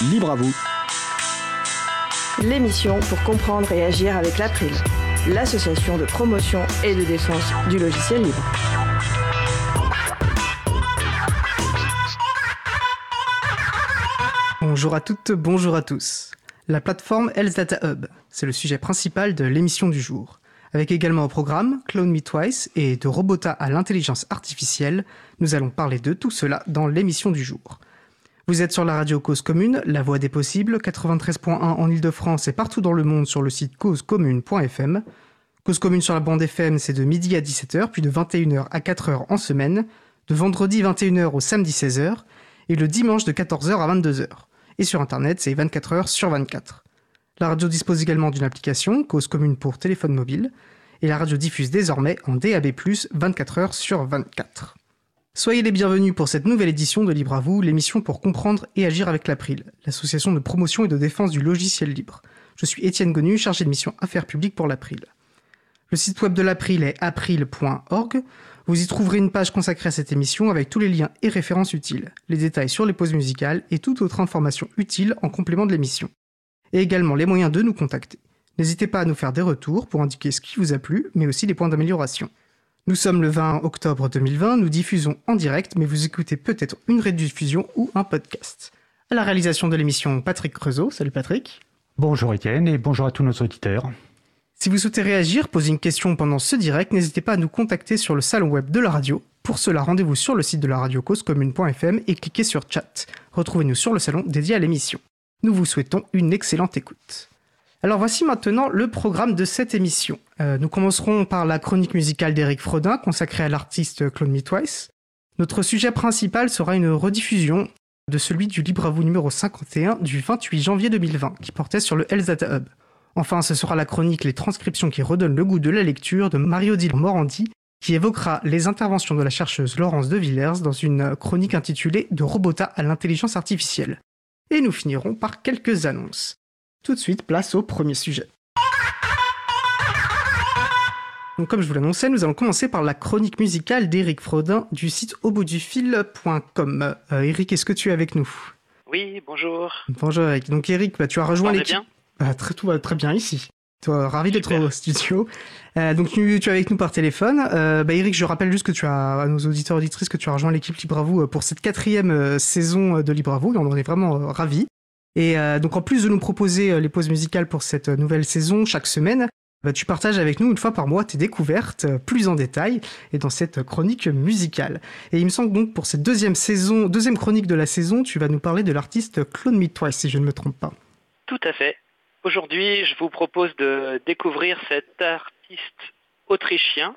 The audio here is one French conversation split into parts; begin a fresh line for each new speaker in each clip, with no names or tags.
Libre à vous.
L'émission pour comprendre et agir avec l'April, l'association de promotion et de défense du logiciel libre.
Bonjour à toutes, bonjour à tous. La plateforme Health Data Hub, c'est le sujet principal de l'émission du jour. Avec également au programme Clone Me Twice et de Robota à l'intelligence artificielle, nous allons parler de tout cela dans l'émission du jour. Vous êtes sur la radio Cause Commune, la voix des possibles, 93.1 en Ile-de-France et partout dans le monde sur le site causecommune.fm. Cause Commune sur la bande FM, c'est de midi à 17h, puis de 21h à 4h en semaine, de vendredi 21h au samedi 16h, et le dimanche de 14h à 22h. Et sur Internet, c'est 24h sur 24. La radio dispose également d'une application, Cause Commune pour téléphone mobile, et la radio diffuse désormais en DAB+, 24h sur 24. Soyez les bienvenus pour cette nouvelle édition de Libre à vous, l'émission pour comprendre et agir avec l'April, l'association de promotion et de défense du logiciel libre. Je suis Étienne Gonu, chargé de mission Affaires publiques pour l'April. Le site web de l'April est april.org. Vous y trouverez une page consacrée à cette émission avec tous les liens et références utiles, les détails sur les pauses musicales et toute autre information utile en complément de l'émission. Et également les moyens de nous contacter. N'hésitez pas à nous faire des retours pour indiquer ce qui vous a plu, mais aussi les points d'amélioration. Nous sommes le 20 octobre 2020, nous diffusons en direct, mais vous écoutez peut-être une rediffusion ou un podcast. À la réalisation de l'émission, Patrick Creusot. Salut Patrick.
Bonjour Étienne et bonjour à tous nos auditeurs.
Si vous souhaitez réagir, poser une question pendant ce direct, n'hésitez pas à nous contacter sur le salon web de la radio. Pour cela, rendez-vous sur le site de la radio causecommune.fm et cliquez sur chat. Retrouvez-nous sur le salon dédié à l'émission. Nous vous souhaitons une excellente écoute. Alors voici maintenant le programme de cette émission. Euh, nous commencerons par la chronique musicale d'Éric Frodin consacrée à l'artiste Clone Me. Notre sujet principal sera une rediffusion de celui du Libre à vous numéro 51 du 28 janvier 2020 qui portait sur le Health Data Hub. Enfin, ce sera la chronique Les transcriptions qui redonnent le goût de la lecture de Marie-Odile Morandi, qui évoquera les interventions de la chercheuse Laurence de Villers dans une chronique intitulée De Robota à l'intelligence artificielle. Et nous finirons par quelques annonces. Tout de suite, place au premier sujet. Donc, comme je vous l'annonçais, nous allons commencer par la chronique musicale d'Éric Frodin du site auboutdufil.com. Euh, Eric, est-ce que tu es avec nous?
Oui, bonjour.
Bonjour Eric. Donc Eric, bah, tu as rejoint l'équipe. Ah, très, tout va très bien ici. Toi, ravi d'être au studio. Euh, donc tu, tu, es avec nous par téléphone. Euh, bah, Eric, je rappelle juste que tu as à nos auditeurs auditrices que tu as rejoint l'équipe Libre à vous pour cette quatrième euh, saison de Libre à vous on en est vraiment euh, ravis. Et euh, donc en plus de nous proposer euh, les pauses musicales pour cette nouvelle saison chaque semaine, bah, tu partages avec nous une fois par mois tes découvertes euh, plus en détail et dans cette chronique musicale. Et il me semble donc pour cette deuxième saison, deuxième chronique de la saison, tu vas nous parler de l'artiste Clone Me si je ne me trompe pas.
Tout à fait. Aujourd'hui, je vous propose de découvrir cet artiste autrichien,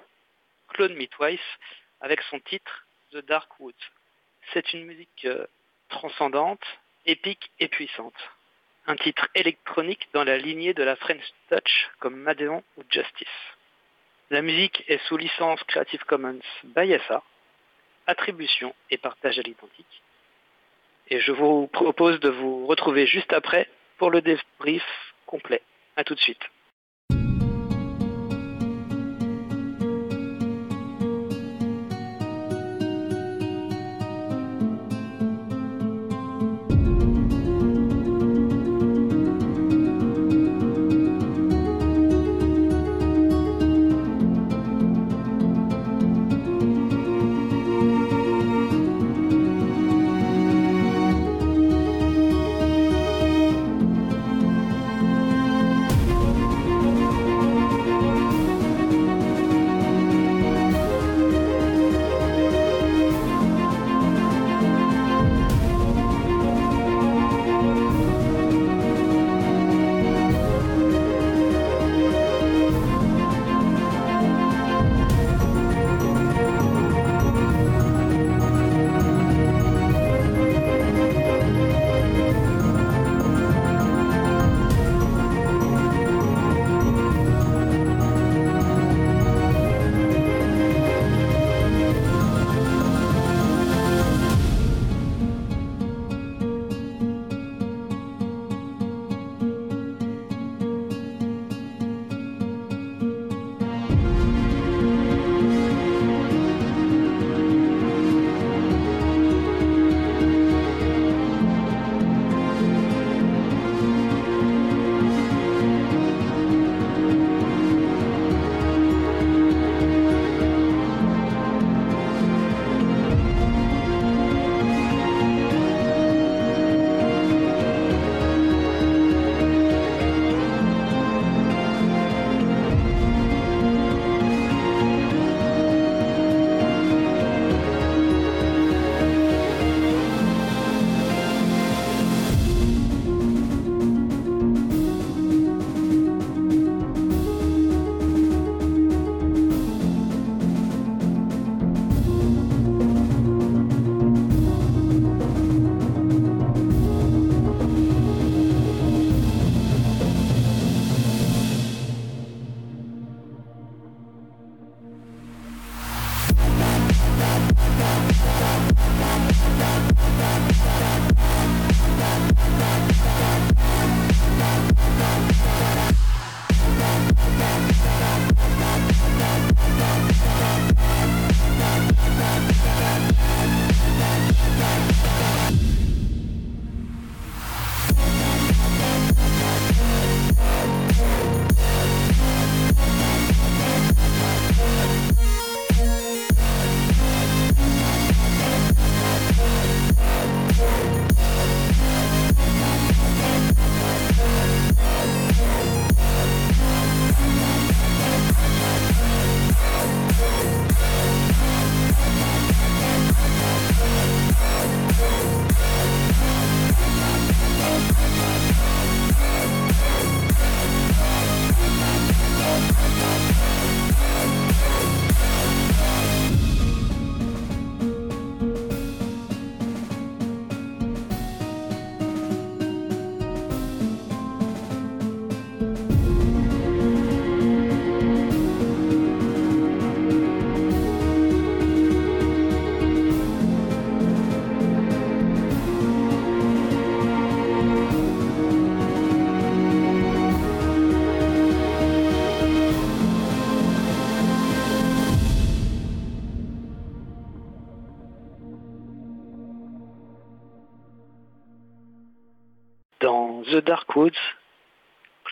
Claude Me avec son titre The Dark Woods. C'est une musique euh, transcendante, épique et puissante. Un titre électronique dans la lignée de la French Touch comme Madeon ou Justice. La musique est sous licence Creative Commons by SA, attribution et partage à l'identique. Et je vous propose de vous retrouver juste après pour le débrief complet. A tout de suite.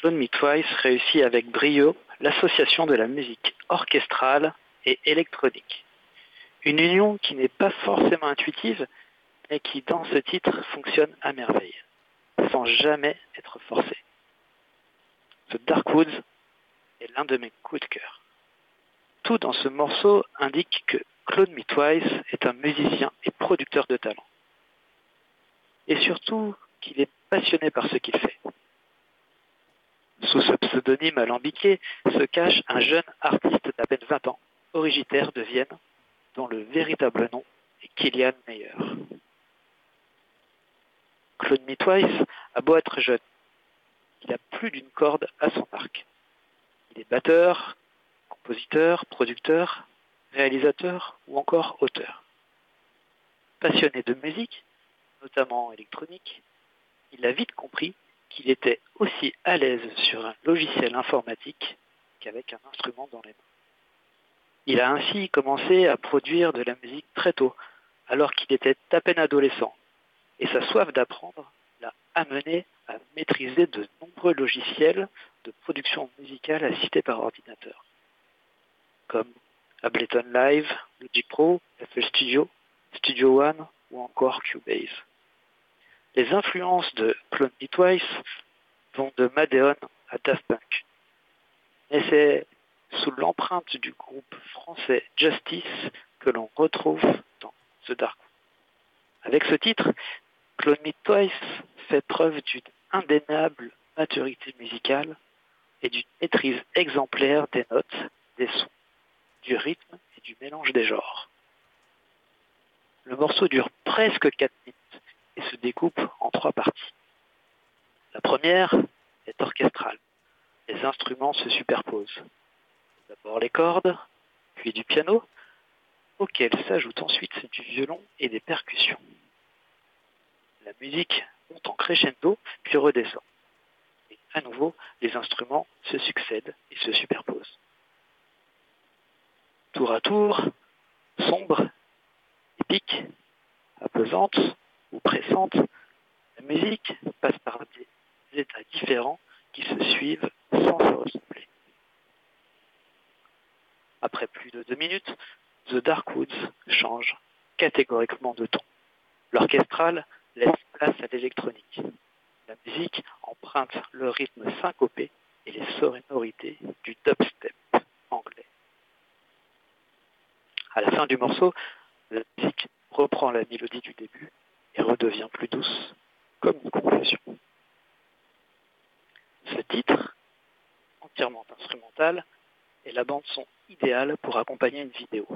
Clone Me Twice réussit avec brio l'association de la musique orchestrale et électronique. Une union qui n'est pas forcément intuitive, mais qui dans ce titre fonctionne à merveille, sans jamais être forcée. The Dark Woods est l'un de mes coups de cœur. Tout dans ce morceau indique que Claude Me Twice est un musicien et producteur de talent. Et surtout qu'il est passionné par ce qu'il fait. Sous ce pseudonyme alambiqué se cache un jeune artiste d'à peine 20 ans, originaire de Vienne, dont le véritable nom est Kilian Meyer. Claude Me Twice a beau être jeune, il a plus d'une corde à son arc. Il est batteur, compositeur, producteur, réalisateur ou encore auteur. Passionné de musique, notamment électronique, il a vite compris qu'il était aussi à l'aise sur un logiciel informatique qu'avec un instrument dans les mains. Il a ainsi commencé à produire de la musique très tôt, alors qu'il était à peine adolescent, et sa soif d'apprendre l'a amené à maîtriser de nombreux logiciels de production musicale assistés par ordinateur, comme Ableton Live, Logic Pro, FL Studio, Studio One ou encore Cubase. Les influences de Clone Twice vont de Madeon à Daft Punk. Mais c'est sous l'empreinte du groupe français Justice que l'on retrouve dans The Dark. Avec ce titre, Clone Me Twice fait preuve d'une indéniable maturité musicale et d'une maîtrise exemplaire des notes, des sons, du rythme et du mélange des genres. Le morceau dure presque 4 minutes et se découpe en trois parties. La première est orchestrale. Les instruments se superposent. D'abord les cordes, puis du piano, auquel s'ajoute ensuite du violon et des percussions. La musique monte en crescendo, puis redescend. Et à nouveau, les instruments se succèdent et se superposent. Tour à tour, sombre, épique, apaisante ou pressante, la musique passe par des états différents qui se suivent sans se ressembler. Après plus de deux minutes, The Dark Woods change catégoriquement de ton. L'orchestral laisse place à l'électronique. La musique emprunte le rythme syncopé et les sonorités du dubstep anglais. À la fin du morceau, la musique reprend la mélodie du début et redevient plus douce, comme une conclusion. Ce titre, entièrement instrumental, est la bande son idéale pour accompagner une vidéo.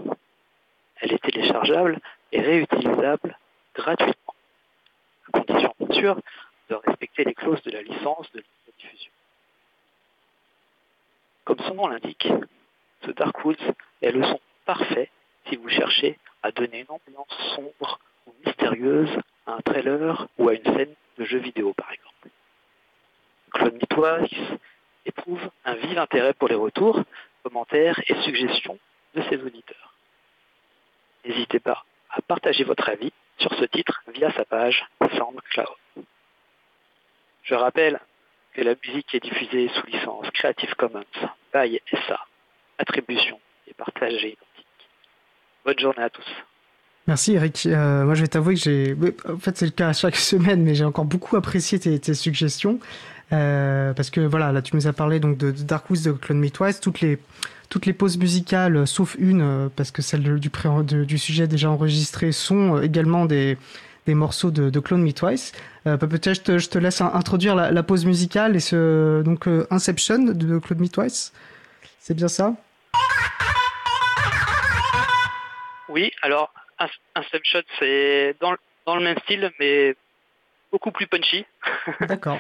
Elle est téléchargeable et réutilisable gratuitement, à condition bien sûr de respecter les clauses de la licence de la diffusion. Comme son nom l'indique, ce Dark Woods est le son parfait si vous cherchez à donner une ambiance sombre mystérieuse à un trailer ou à une scène de jeu vidéo par exemple. Claude Twice éprouve un vif intérêt pour les retours, commentaires et suggestions de ses auditeurs. N'hésitez pas à partager votre avis sur ce titre via sa page SoundCloud. Je rappelle que la musique est diffusée sous licence Creative Commons by SA, attribution et partagée identique. Bonne journée à tous.
Merci Eric. Euh, moi je vais t'avouer que j'ai... En fait c'est le cas chaque semaine, mais j'ai encore beaucoup apprécié tes, tes suggestions. Euh, parce que voilà, là tu nous as parlé donc de, de Dark Woods de Clone Twice, toutes les toutes les pauses musicales, sauf une, euh, parce que celle du, pré, de, du sujet déjà enregistré, sont également des, des morceaux de, de Clone Me Twice. Euh, Peut-être je te, je te laisse introduire la, la, pause musicale et ce donc euh, Inception de Claude Me Twice. C'est bien ça?
Oui, alors Inception c'est dans, dans le même style, mais beaucoup plus punchy.
D'accord.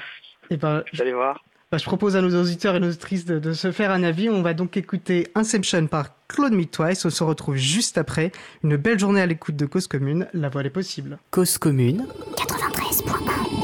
Et ben,
Vous allez voir.
Bah, je propose à nos auditeurs et nos auditrices de, de, se faire un avis. On va donc écouter Inception par Claude Me Twice. On se retrouve juste après. Une belle journée à l'écoute de Cause Commune. La voile est possible.
Cause Commune 93.1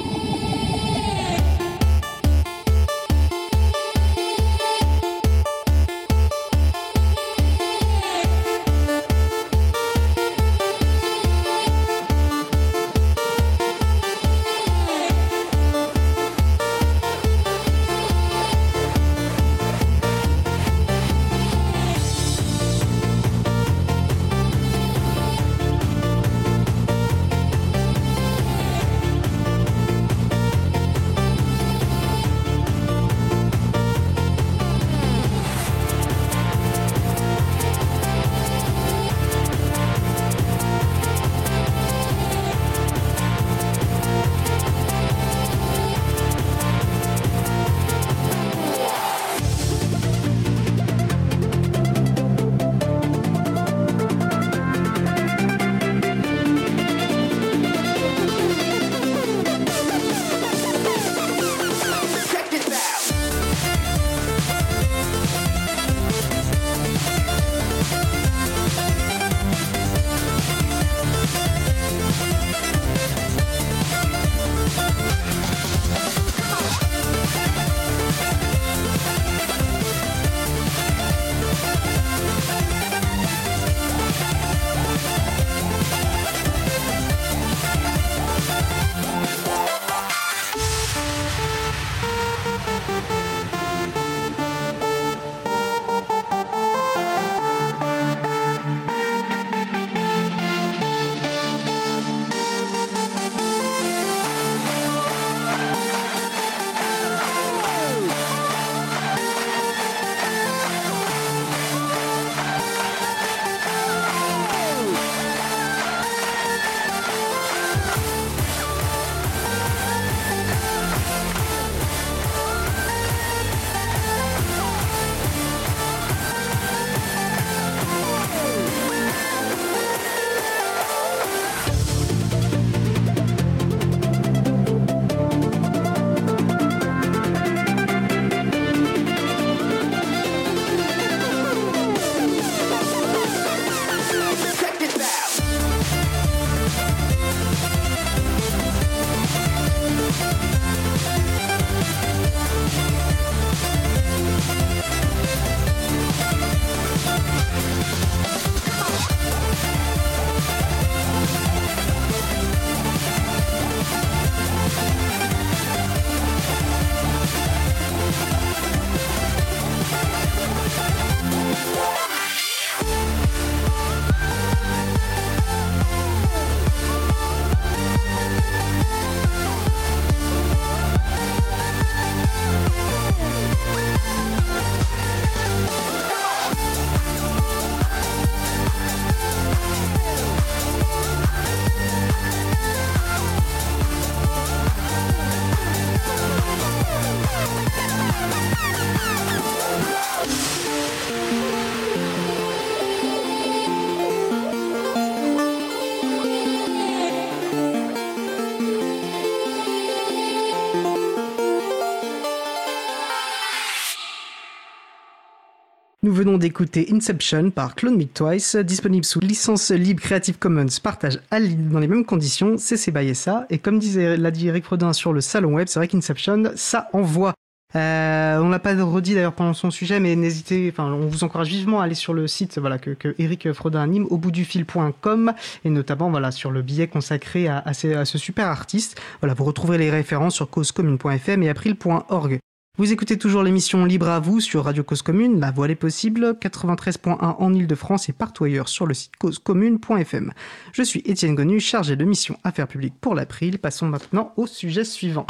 venons d'écouter Inception par Clone Me Twice, disponible sous licence libre Creative Commons, partage à dans les mêmes conditions, CC by SA. Et comme l'a dit Eric Frodin sur le salon web, c'est vrai qu'Inception, ça envoie. Euh, on l'a pas redit d'ailleurs pendant son sujet, mais n'hésitez, enfin, on vous encourage vivement à aller sur le site, voilà, que, Eric Frodin anime, au bout du fil.com, et notamment, voilà, sur le billet consacré à, à ce super artiste. Voilà, vous retrouverez les références sur causecommune.fm et april.org. Vous écoutez toujours l'émission Libre à vous sur Radio Cause Commune, la voix est possible, 93.1 en Ile-de-France et partout ailleurs sur le site causecommune.fm. Je suis Étienne Gonu, chargé de mission Affaires publiques pour l'April. Passons maintenant au sujet suivant.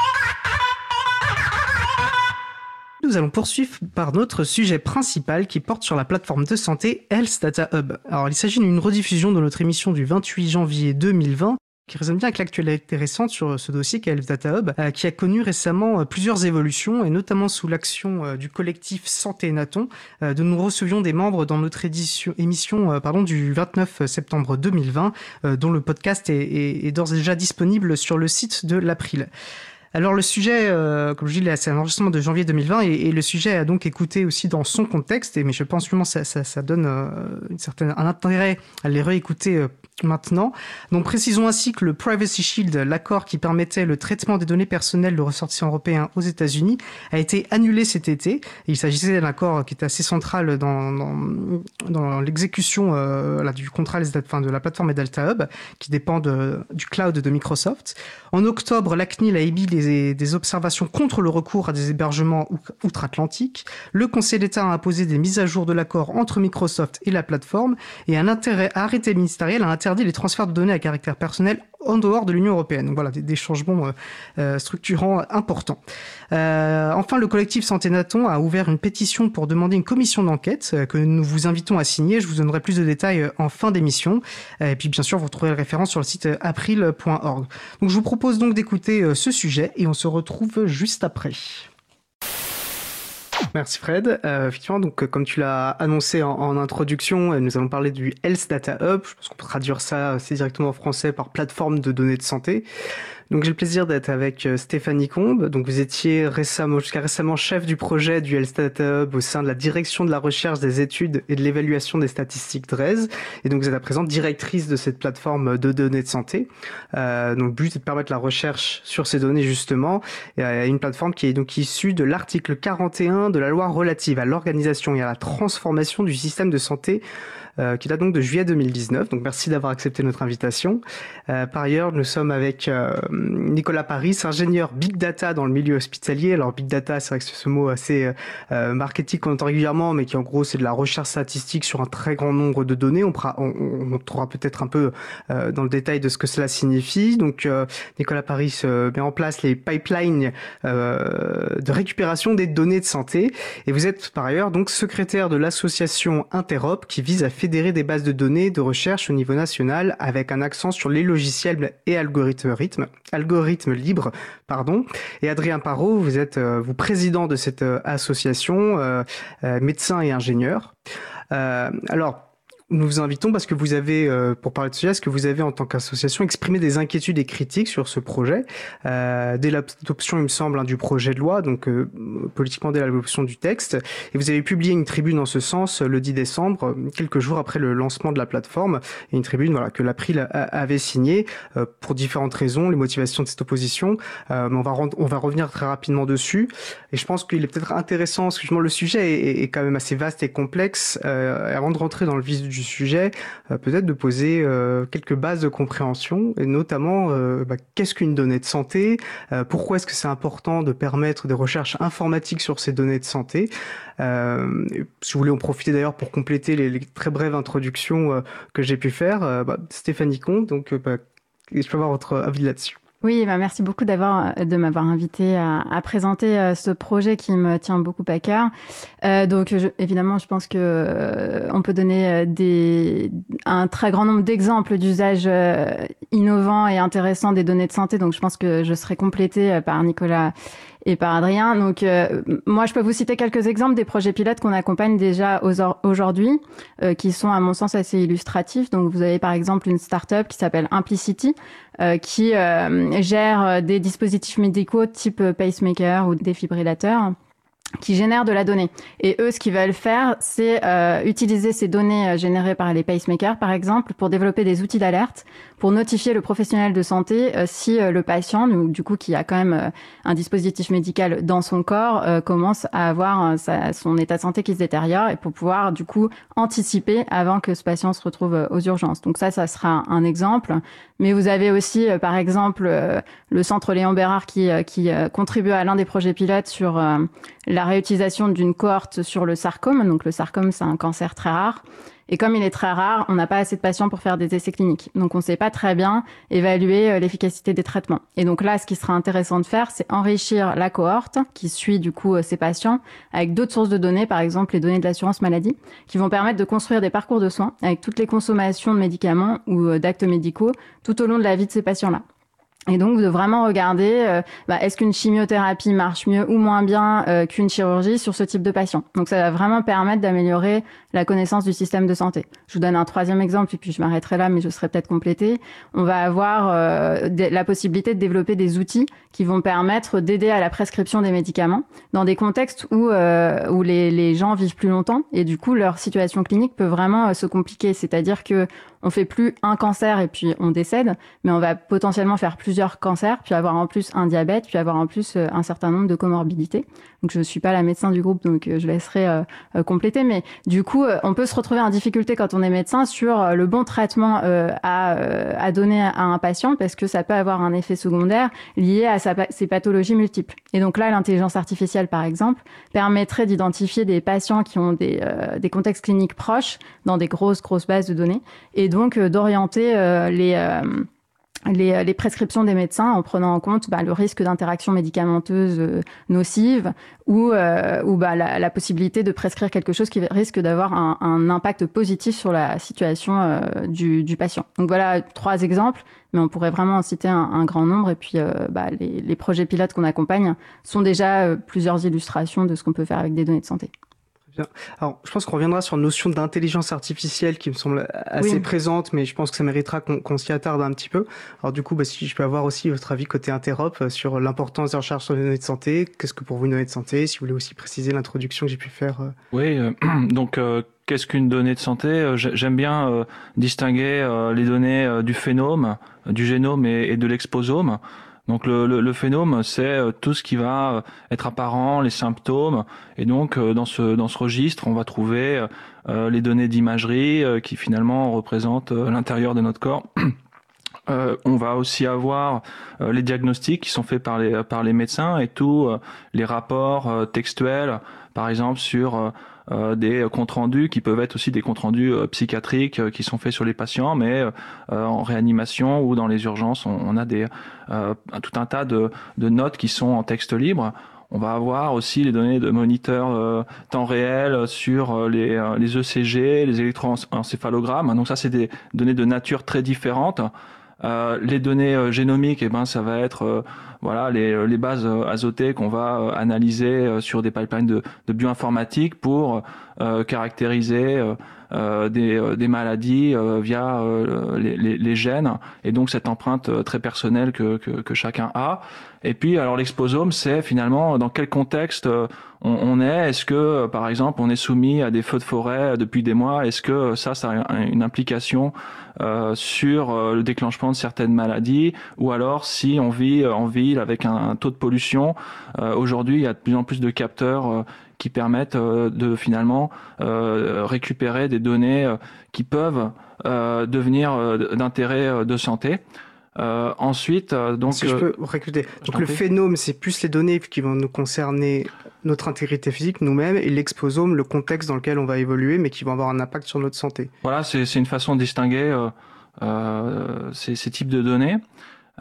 Nous allons poursuivre par notre sujet principal qui porte sur la plateforme de santé Health Data Hub. Alors, il s'agit d'une rediffusion de notre émission du 28 janvier 2020 qui résonne bien avec l'actualité récente sur ce dossier qu'est Health Data Hub, euh, qui a connu récemment euh, plusieurs évolutions, et notamment sous l'action euh, du collectif Santé Naton, de nous recevions des membres dans notre émission pardon, du 29 septembre 2020, dont le podcast est, d'ores et déjà disponible sur le site de l'April. Alors le sujet, comme je dis, c'est un enregistrement de janvier 2020 et, et, le sujet a donc écouté aussi dans son contexte. Et mais je pense que ça, donne un intérêt à les réécouter maintenant. Donc précisons ainsi que le Privacy Shield, l'accord qui permettait le traitement des données personnelles de ressortissants européens aux États-Unis, a été annulé cet été. Et il s'agissait d'un accord qui était assez central dans, l'exécution euh, du contrat de la plateforme Delta Hub, qui dépend du cloud de Microsoft. En octobre, la CNIL a émis des, des observations contre le recours à des hébergements outre-Atlantique. Le Conseil d'État a imposé des mises à jour de l'accord entre Microsoft et la plateforme et un intérêt arrêté ministériel a interdit les transferts de données à caractère personnel en dehors de l'Union européenne. Donc voilà, des, des changements euh, euh, structurants importants. Euh, enfin, le collectif Santé Naton a ouvert une pétition pour demander une commission d'enquête euh, que nous vous invitons à signer. Je vous donnerai plus de détails euh, en fin d'émission. Et puis, bien sûr, vous retrouverez la référence sur le site april.org. Donc, je vous propose donc d'écouter ce sujet et on se retrouve juste après. Merci Fred. Euh, effectivement, donc comme tu l'as annoncé en, en, introduction, nous allons parler du Health Data Hub. Je pense qu'on peut traduire ça assez directement en français par plateforme de données de santé. Donc j'ai le plaisir d'être avec euh, Stéphanie Combe. Donc vous étiez récemment, jusqu'à récemment chef du projet du Data Hub au sein de la direction de la recherche des études et de l'évaluation des statistiques DRES. Et donc vous êtes à présent directrice de cette plateforme de données de santé. Euh, donc le but est de permettre la recherche sur ces données justement. Et une plateforme qui est donc issue de l'article 41 de la loi relative à l'organisation et à la transformation du système de santé euh, qui date donc de juillet 2019. Donc merci d'avoir accepté notre invitation. Euh, par ailleurs, nous sommes avec euh, Nicolas Paris, ingénieur Big Data dans le milieu hospitalier. Alors Big Data, c'est vrai que c'est ce mot assez euh, marketing qu'on entend régulièrement, mais qui en gros c'est de la recherche statistique sur un très grand nombre de données. On, on, on montrera peut-être un peu euh, dans le détail de ce que cela signifie. Donc Nicolas Paris met en place les pipelines de récupération des données de santé. Et vous êtes par ailleurs donc secrétaire de l'association Interop qui vise à fédérer des bases de données de recherche au niveau national avec un accent sur les logiciels et algorithmes, libres. Pardon. Et Adrien Parot, vous êtes euh, vous président de cette euh, association, euh, médecin et ingénieur. Alors, nous vous invitons parce que vous avez, euh, pour parler de ce ce que vous avez en tant qu'association exprimé des inquiétudes et critiques sur ce projet? Euh, dès l'adoption, il me semble, hein, du projet de loi, donc euh, politiquement dès l'adoption du texte. Et vous avez publié une tribune en ce sens le 10 décembre, quelques jours après le lancement de la plateforme, et une tribune voilà que l'April avait signée euh, pour différentes raisons, les motivations de cette opposition. Euh, mais on va on va revenir très rapidement dessus. Et je pense qu'il est peut-être intéressant, parce que le sujet est, est, quand même assez vaste et complexe. Euh, avant de rentrer dans le vif du sujet, euh, peut-être de poser euh, quelques bases de compréhension, et notamment euh, bah, qu'est-ce qu'une donnée de santé, pourquoi est-ce que c'est important de permettre des recherches informatiques sur ces données de santé. Si vous voulez en profiter d'ailleurs pour compléter les, les, très brèves introductions que j'ai pu faire, bah, Stéphanie Comte, donc bah, je peux avoir votre avis là-dessus.
Oui, bah merci beaucoup d'avoir de m'avoir invité à, présenter euh, ce projet qui me tient beaucoup à cœur. Euh, donc, évidemment, je pense que euh, on peut donner des, un très grand nombre d'exemples d'usages innovants et intéressants des données de santé. Donc, je pense que je serai complétée par Nicolas et par Adrien. Donc, euh, moi, je peux vous citer quelques exemples des projets pilotes qu'on accompagne déjà aujourd'hui, euh, qui sont, à mon sens, assez illustratifs. Donc, vous avez par exemple une start-up qui s'appelle Implicity, euh, qui gère des dispositifs médicaux type pacemaker ou défibrillateur qui génèrent de la donnée. Et eux, ce qu'ils veulent faire, c'est euh, utiliser ces données euh, générées par les pacemakers, par exemple, pour développer des outils d'alerte, pour notifier le professionnel de santé euh, si le patient, du coup, qui a quand même un dispositif médical dans son corps, commence à avoir son état de santé qui se détériore, et pour pouvoir, du coup, anticiper avant que ce patient se retrouve aux urgences. Donc ça, ça sera un exemple. Mais vous avez aussi, par exemple, le centre Léon Bérard qui, qui contribue à l'un des projets pilotes sur la réutilisation d'une cohorte sur le sarcome. Donc le sarcome, c'est un cancer très rare. Et comme il est très rare, on n'a pas assez de patients pour faire des essais cliniques. Donc on ne sait pas très bien évaluer euh, l'efficacité des traitements. Et donc là, ce qui sera intéressant de faire, c'est enrichir la cohorte qui suit du coup euh, ces patients avec d'autres sources de données, par exemple les données de l'assurance maladie, qui vont permettre de construire des parcours de soins avec toutes les consommations de médicaments ou euh, d'actes médicaux tout au long de la vie de ces patients-là. Et donc de vraiment regarder, euh, bah, est-ce qu'une chimiothérapie marche mieux ou moins bien euh, qu'une chirurgie sur ce type de patient. Donc ça va vraiment permettre d'améliorer la connaissance du système de santé. Je vous donne un troisième exemple, et puis je m'arrêterai là, mais je serai peut-être complété. On va avoir euh, la possibilité de développer des outils qui vont permettre d'aider à la prescription des médicaments dans des contextes où, où les, les, gens vivent plus longtemps et du coup leur situation clinique peut vraiment se compliquer. C'est-à-dire que on fait plus un cancer et puis on décède, mais on va potentiellement faire plusieurs cancers, puis avoir en plus un diabète, puis avoir en plus euh, un certain nombre de comorbidités. Donc je ne suis pas la médecin du groupe, donc euh, je laisserai euh, compléter. Mais du coup, on peut se retrouver en difficulté quand on est médecin sur le bon traitement à, donner à un patient, parce que ça peut avoir un effet secondaire lié à ses pathologies multiples. Et donc là, l'intelligence artificielle, par exemple, permettrait d'identifier des patients qui ont des, contextes cliniques proches dans des grosses, grosses bases de données. Et donc d'orienter les les, prescriptions des médecins en prenant en compte bah, le risque d'interaction médicamenteuse nocive ou, ou bah, la, possibilité de prescrire quelque chose qui risque d'avoir un, impact positif sur la situation du, patient. Donc voilà trois exemples, mais on pourrait vraiment en citer un, grand nombre. Et puis bah, les, les, projets pilotes qu'on accompagne sont déjà plusieurs illustrations de ce qu'on peut faire avec des données de santé.
Alors, je pense qu'on reviendra sur la notion d'intelligence artificielle qui me semble assez présente, mais je pense que ça méritera qu'on s'y attarde un petit peu. Alors, du coup, bah, si je peux avoir aussi votre avis côté interop euh, sur l'importance des recherches sur les données de santé, qu'est-ce que pour vous une donnée de santé, si vous voulez aussi préciser l'introduction que j'ai pu faire. Euh.
Oui, euh, donc qu'est-ce qu'une donnée de santé? J'aime bien distinguer les données du phénome, du génome et de l'exposome. Donc le, le, phénome, c'est euh, tout ce qui va euh, être apparent, les symptômes. Et donc euh, dans ce dans ce registre, on va trouver les données d'imagerie qui finalement représentent l'intérieur de notre corps. on va aussi avoir les diagnostics qui sont faits par les par les médecins et tous les rapports textuels, par exemple sur euh, des comptes rendus qui peuvent être aussi des comptes rendus euh, psychiatriques euh, qui sont faits sur les patients, mais en réanimation ou dans les urgences, on, a des tout un tas de, de notes qui sont en texte libre. On va avoir aussi les données de moniteurs temps réel sur les, les ECG, les électroencéphalogrammes. Donc ça, c'est des données de nature très différente. Euh, les données euh, génomiques, eh ben, ça va être euh, voilà les, les bases azotées qu'on va analyser sur des pipelines de, bioinformatique pour caractériser des, des, maladies via les, gènes et donc cette empreinte très personnelle que, que, que chacun a. Et puis alors l'exposome, c'est finalement dans quel contexte on, est Est-ce que, par exemple, on est soumis à des feux de forêt depuis des mois Est-ce que ça, ça a une implication euh, sur euh, le déclenchement de certaines maladies? Ou alors, si on vit en ville avec un, taux de pollution, euh, aujourd'hui, il y a de plus en plus de capteurs qui permettent de finalement récupérer des données qui peuvent devenir d'intérêt de santé. Euh, ensuite, euh, donc.
Si je peux recruter. Donc le phénome, c'est plus les données qui vont nous concerner notre intégrité physique, nous-mêmes, et l'exposome, le contexte dans lequel on va évoluer, mais qui vont avoir un impact sur notre santé.
Voilà, c'est une façon de distinguer euh, ces, ces, types de données.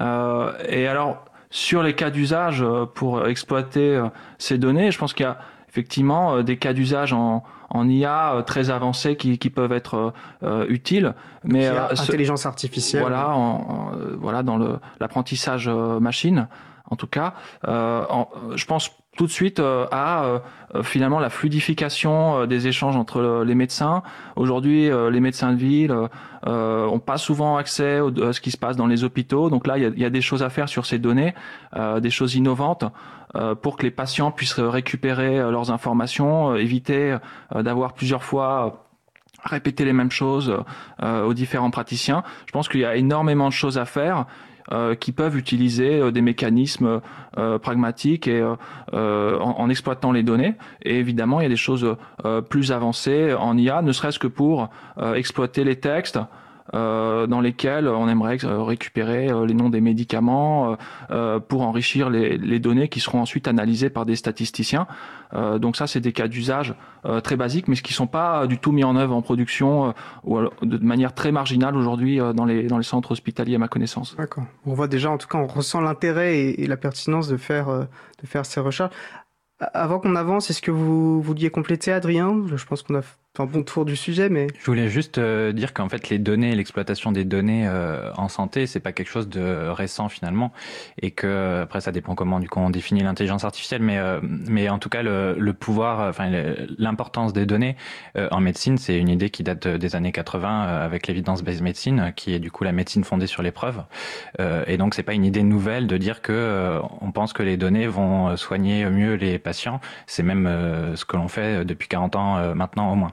et alors, sur les cas d'usage pour exploiter ces données, je pense qu'il y a effectivement des cas d'usage en, en IA euh, très avancés qui, qui peuvent être euh, euh, utiles.
Mais intelligence artificielle.
Voilà, en, voilà dans le l'apprentissage machine. en tout cas. je pense tout de suite à finalement la fluidification des échanges entre les médecins. Aujourd'hui, les médecins de ville ont pas souvent accès à ce qui se passe dans les hôpitaux. Donc là, il y a, des choses à faire sur ces données, des choses innovantes pour que les patients puissent récupérer leurs informations, éviter d'avoir plusieurs fois répéter les mêmes choses euh, aux différents praticiens. Je pense qu'il y a énormément de choses à faire. Euh, qui peuvent utiliser euh, des mécanismes pragmatiques en, exploitant les données. Et évidemment, il y a des choses plus avancées en IA, ne serait-ce que pour exploiter les textes, euh, dans lesquels on aimerait euh, récupérer euh, les noms des médicaments pour enrichir les, données qui seront ensuite analysées par des statisticiens. donc ça, c'est des cas d'usage très basiques, mais qui sont pas du tout mis en œuvre en production ou de manière très marginale aujourd'hui dans, les, centres hospitaliers à ma connaissance.
D'accord. On voit déjà, en tout cas, on ressent l'intérêt et, et, la pertinence de faire, de faire ces recherches. Avant qu'on avance, est-ce que vous vouliez compléter, Adrien? Je pense qu'on a
je voulais juste euh, dire qu'en fait les données, l'exploitation des données euh, en santé, c'est pas quelque chose de récent finalement, et que après ça dépend comment du coup on définit l'intelligence artificielle, mais euh, mais en tout cas le, le pouvoir, enfin l'importance des données en médecine, c'est une idée qui date des années 80 avec l'évidence-based médecine, qui est du coup la médecine fondée sur les preuves, et donc c'est pas une idée nouvelle de dire que on pense que les données vont soigner mieux les patients, c'est même ce que l'on fait depuis 40 ans maintenant au moins.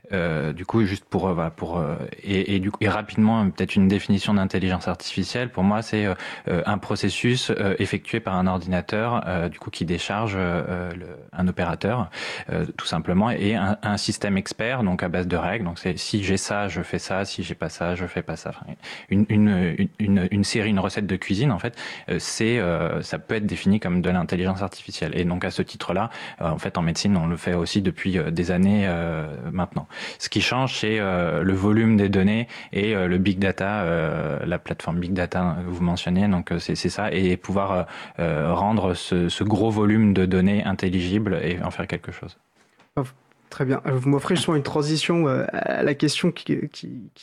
Euh, du coup, juste pour euh, pour euh, et, et, du et rapidement peut-être une définition d'intelligence artificielle. Pour moi, c'est un processus effectué par un ordinateur, du coup qui décharge le, un opérateur, tout simplement, et un, un, système expert, donc à base de règles. Donc c'est si j'ai ça, je fais ça. Si j'ai pas ça, je fais pas ça. Une, une, une, une, série, une recette de cuisine, en fait, c'est ça peut être défini comme de l'intelligence artificielle. Et donc à ce titre-là, en fait, en médecine, on le fait aussi depuis des années maintenant. Ce qui change, c'est euh, le volume des données et euh, le big data, euh, la plateforme big data que vous mentionnez. Donc c'est ça et pouvoir rendre ce, gros volume de données intelligible et en faire quelque chose.
Très bien. Vous m'offrez justement une transition à la question qui,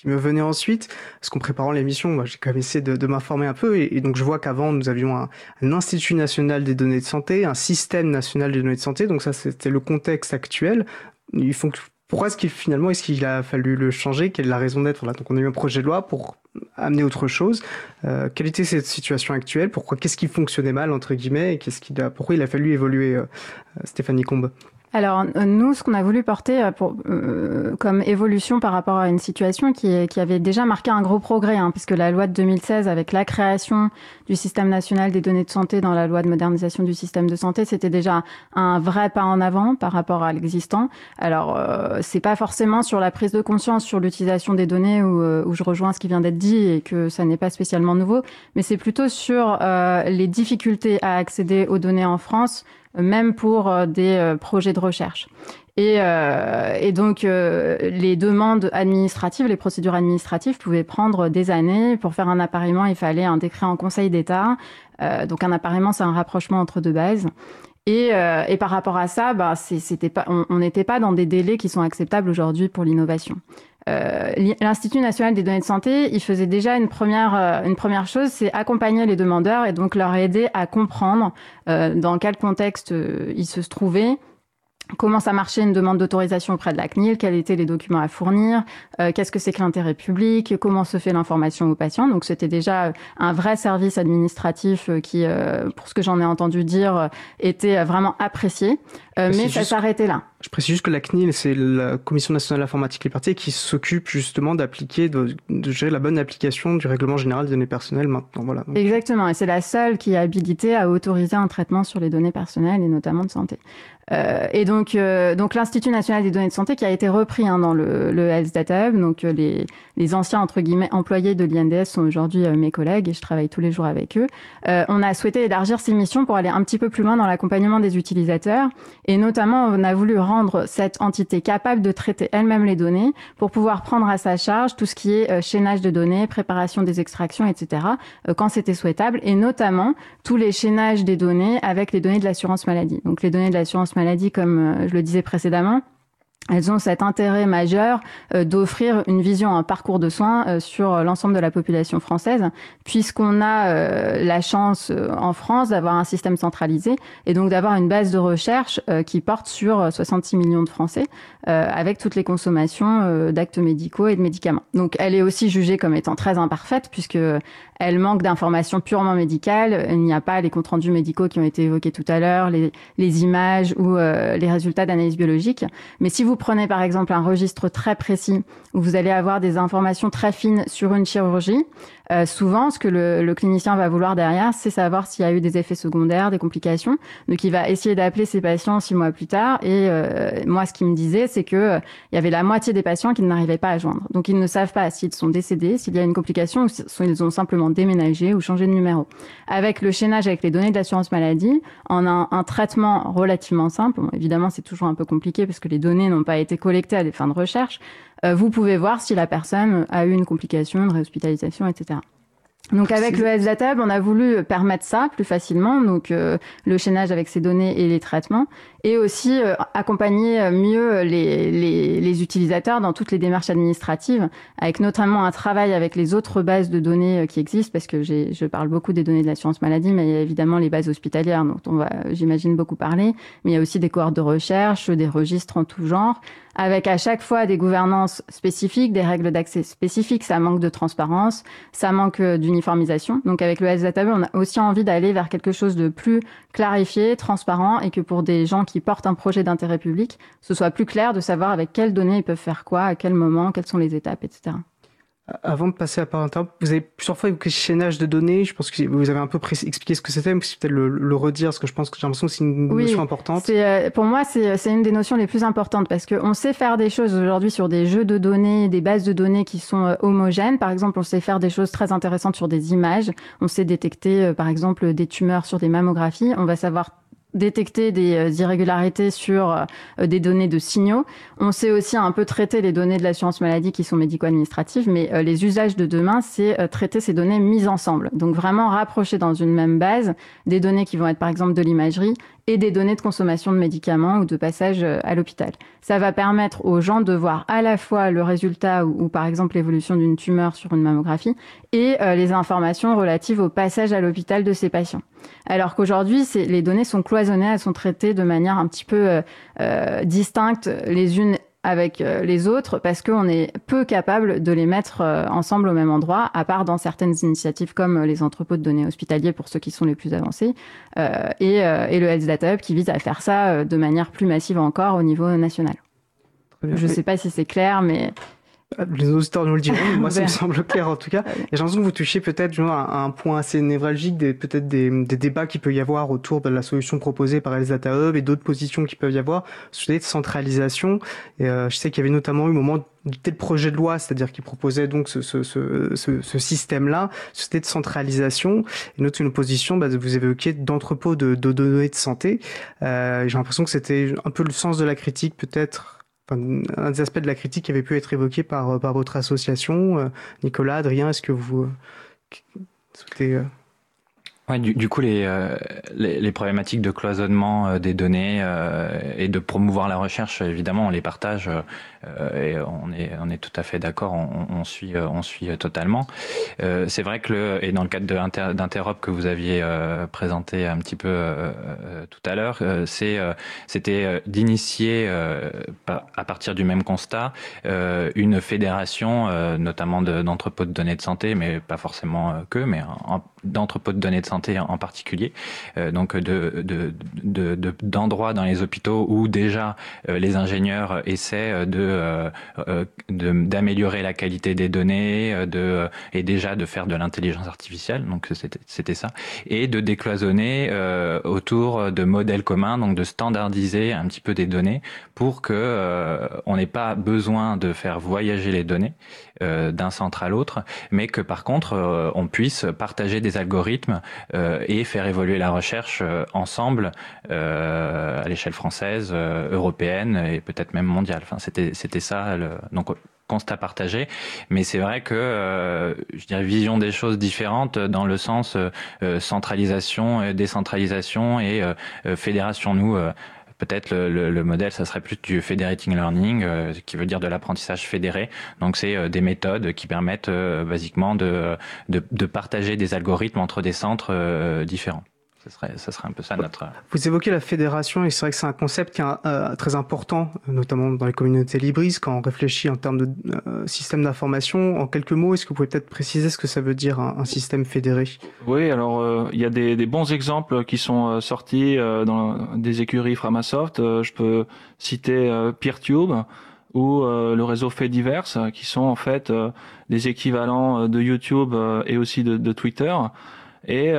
me venait ensuite. Parce qu'en préparant l'émission, j'ai quand même essayé de, m'informer un peu. Et, donc, je vois qu'avant, nous avions un, un, Institut national des données de santé, un système national des données de santé. Donc, ça, c'était le contexte actuel. Il faut pourquoi est-ce qu'il finalement est-ce qu'il a fallu le changer? Quelle est la raison d'être? Donc on a eu un projet de loi pour amener autre chose. Euh, quelle était cette situation actuelle? Pourquoi Qu'est-ce qui fonctionnait mal entre guillemets Et qu'est-ce qu'il a Pourquoi il a fallu évoluer euh, Stéphanie Combe
alors euh, nous, ce qu'on a voulu porter euh, pour, euh, comme évolution par rapport à une situation qui, qui avait déjà marqué un gros progrès, hein, puisque la loi de 2016, avec la création du système national des données de santé dans la loi de modernisation du système de santé, c'était déjà un vrai pas en avant par rapport à l'existant. Alors euh, c'est pas forcément sur la prise de conscience sur l'utilisation des données où, où, je rejoins ce qui vient d'être dit et que ça n'est pas spécialement nouveau, mais c'est plutôt sur les difficultés à accéder aux données en France même pour euh, des euh, projets de recherche. Et, euh, et, donc, les demandes administratives, les procédures administratives pouvaient prendre des années. Pour faire un appareillement, il fallait un décret en Conseil d'État. donc, un appareillement, c'est un rapprochement entre deux bases. Et, et par rapport à ça, bah, c'était pas, on n'était pas dans des délais qui sont acceptables aujourd'hui pour l'innovation. Euh, l'Institut national des données de santé, il faisait déjà une première, euh, une première chose, c'est accompagner les demandeurs et donc leur aider à comprendre euh, dans quel contexte ils se trouvaient, comment ça marchait une demande d'autorisation auprès de la CNIL, quels étaient les documents à fournir, qu'est-ce que c'est que l'intérêt public, comment se fait l'information aux patients. Donc c'était déjà un vrai service administratif qui, pour ce que j'en ai entendu dire, était vraiment apprécié. Mais ça s'arrêtait là.
Je précise juste que la CNIL, c'est la Commission nationale d'informatique liberté qui s'occupe justement d'appliquer, de, gérer la bonne application du règlement général des données personnelles maintenant. Voilà.
Exactement, et c'est la seule qui est habilitée à autoriser un traitement sur les données personnelles et notamment de santé. Euh, et donc, euh, donc l'Institut national des données de santé qui a été repris hein, dans le, le Health Data Hub. Donc, euh, les, les anciens entre guillemets employés de l'INDS sont aujourd'hui mes collègues et je travaille tous les jours avec eux. on a souhaité élargir ces missions pour aller un petit peu plus loin dans l'accompagnement des utilisateurs et notamment on a voulu rendre cette entité capable de traiter elle-même les données pour pouvoir prendre à sa charge tout ce qui est chaînage de données, préparation des extractions, etc. quand c'était souhaitable et notamment tous les chaînages des données avec les données de l'assurance maladie. Donc les données de l'assurance maladie, comme euh, je le disais précédemment, elles ont cet intérêt majeur euh, d'offrir une vision, un parcours de soins euh, sur l'ensemble de la population française, puisqu'on a euh, la chance en France d'avoir un système centralisé et donc d'avoir une base de recherche qui porte sur 66 millions de Français, avec toutes les consommations d'actes médicaux et de médicaments. Donc elle est aussi jugée comme étant très imparfaite, puisque elle manque d'informations purement médicales. Il n'y a pas les comptes rendus médicaux qui ont été évoqués tout à l'heure, les, images ou les résultats d'analyse biologique. Mais si prenez par exemple un registre très précis où vous allez avoir des informations très fines sur une chirurgie, euh, souvent, ce que le, le, clinicien va vouloir derrière, c'est savoir s'il y a eu des effets secondaires, des complications. Donc, il va essayer d'appeler ses patients six mois plus tard. Et euh, moi, ce qu'il me disait, c'est que euh, il y avait la moitié des patients qui n'arrivaient pas à joindre. Donc, ils ne savent pas s'ils sont décédés, s'il y a une complication, ou s'ils ont simplement déménagé ou changé de numéro. Avec le chaînage avec les données de l'assurance maladie, on a un, traitement relativement simple. Bon, évidemment, c'est toujours un peu compliqué parce que les données n'ont pas été collectées à des fins de recherche. Euh, vous pouvez voir si la personne a eu une complication, une réhospitalisation, etc. Donc avec le Health on a voulu permettre ça plus facilement, donc euh, le chaînage avec ces données et les traitements, et aussi euh, accompagner mieux les, les, les, utilisateurs dans toutes les démarches administratives, avec notamment un travail avec les autres bases de données qui existent, parce que je parle beaucoup des données de l'assurance maladie, mais il y a évidemment les bases hospitalières dont on va, j'imagine, beaucoup parler, mais il y a aussi des cohortes de recherche, des registres en tout genre, avec à chaque fois des gouvernances spécifiques, des règles d'accès spécifiques. Ça manque de transparence, ça manque euh, d'uniformisation. Donc avec le Health on a aussi envie d'aller vers quelque chose de plus clarifié, transparent, et que pour des gens qui portent un projet d'intérêt public, ce soit plus clair de savoir avec quelles données ils peuvent faire quoi, à quel moment, quelles sont les étapes, etc.
Avant de passer à part internet, vous avez plusieurs fois évoqué chaînage de données. Je pense que vous avez un peu expliqué ce que c'était, mais peut-être le, le, redire, parce que je pense que j'ai l'impression que c'est une notion importante.
Euh, pour moi, c'est une des notions les plus importantes, parce qu'on sait faire des choses aujourd'hui sur des jeux de données, des bases de données qui sont euh, homogènes. Par exemple, on sait faire des choses très intéressantes sur des images. On sait détecter, euh, par exemple, des tumeurs sur des mammographies. On va savoir détecter des euh, irrégularités sur euh, des données de signaux. On sait aussi un peu traiter les données de l'assurance maladie qui sont médico-administratives, mais euh, les usages de demain, c'est traiter ces données mises ensemble. Donc vraiment rapprocher dans une même base des données qui vont être par exemple de l'imagerie et des données de consommation de médicaments ou de passage euh, à l'hôpital. Ça va permettre aux gens de voir à la fois le résultat ou, par exemple l'évolution d'une tumeur sur une mammographie et euh, les informations relatives au passage à l'hôpital de ces patients. Alors qu'aujourd'hui, les données sont cloisonnées, elles sont traitées de manière un petit peu euh, distincte les unes avec euh, les autres parce qu'on est peu capable de les mettre euh, ensemble au même endroit, à part dans certaines initiatives comme euh, les entrepôts de données hospitaliers pour ceux qui sont les plus avancés, et, et, le Health Data Hub qui vise à faire ça de manière plus massive encore au niveau national. Je ne sais pas si c'est clair, mais
les auditeurs nous le diront, moi ça me semble clair en tout cas. Et j'ai l'impression que vous touchez peut-être à un point assez névralgique, des, peut-être des, des, débats qui peut y avoir autour de la solution proposée par les Data Hub et d'autres positions qui peuvent y avoir sur de centralisation. Et euh, je sais qu'il y avait notamment eu au moment tel projet de loi, c'est-à-dire qui proposait donc ce, ce, ce, ce système-là, c'était de centralisation, et notre une opposition, bah, vous évoquiez d'entrepôt de, de, données de santé. Euh, j'ai l'impression que c'était un peu le sens de la critique peut-être un des aspects de la critique qui avait pu être évoqué par, par votre association. Euh, Nicolas, Adrien, est-ce que vous euh, souhaitez
Ouais, du, coup, les, euh, problématiques de cloisonnement euh, des données euh, et de promouvoir la recherche, évidemment, on les partage et on est, on est tout à fait d'accord, on, on, suit, on suit totalement. c'est vrai que, le, et dans le cadre d'Interop que vous aviez présenté un petit peu tout à l'heure, c'est c'était d'initier, à partir du même constat, une fédération, notamment d'entrepôts de, données de santé, mais pas forcément que, mais d'entrepôts de données de santé en particulier, euh, donc de, d'endroits dans les hôpitaux où déjà euh, les ingénieurs essaient de, d'améliorer la qualité des données, de et déjà de faire de l'intelligence artificielle, donc c'était ça, et de décloisonner euh, autour de modèles communs, donc de standardiser un petit peu des données pour que on n'ait pas besoin de faire voyager les données d'un centre à l'autre, mais que par contre on puisse partager des algorithmes euh, et faire évoluer la recherche euh, ensemble euh, à l'échelle française, européenne et peut-être même mondiale. Enfin, c'était c'était ça. Le, donc constat partagé, mais c'est vrai que je dirais vision des choses différentes dans le sens centralisation, décentralisation et fédération. Nous peut-être le, le, modèle, ça serait plus du federating learning, qui veut dire de l'apprentissage fédéré. Donc c'est des méthodes qui permettent basiquement de, de, de, partager des algorithmes entre des centres différents. Ce serait, ça serait un peu ça notre.
Vous évoquez la fédération et c'est vrai que c'est un concept qui est euh, très important, notamment dans les communautés libristes, quand on réfléchit en termes de euh, système d'information. En quelques mots, est-ce que vous pouvez peut-être préciser ce que ça veut dire un, système fédéré?
Oui, alors euh, il y a des, des, bons exemples qui sont sortis dans des écuries Framasoft. je peux citer PeerTube ou le réseau Fediverse, qui sont en fait des équivalents de YouTube et aussi de, de Twitter. Et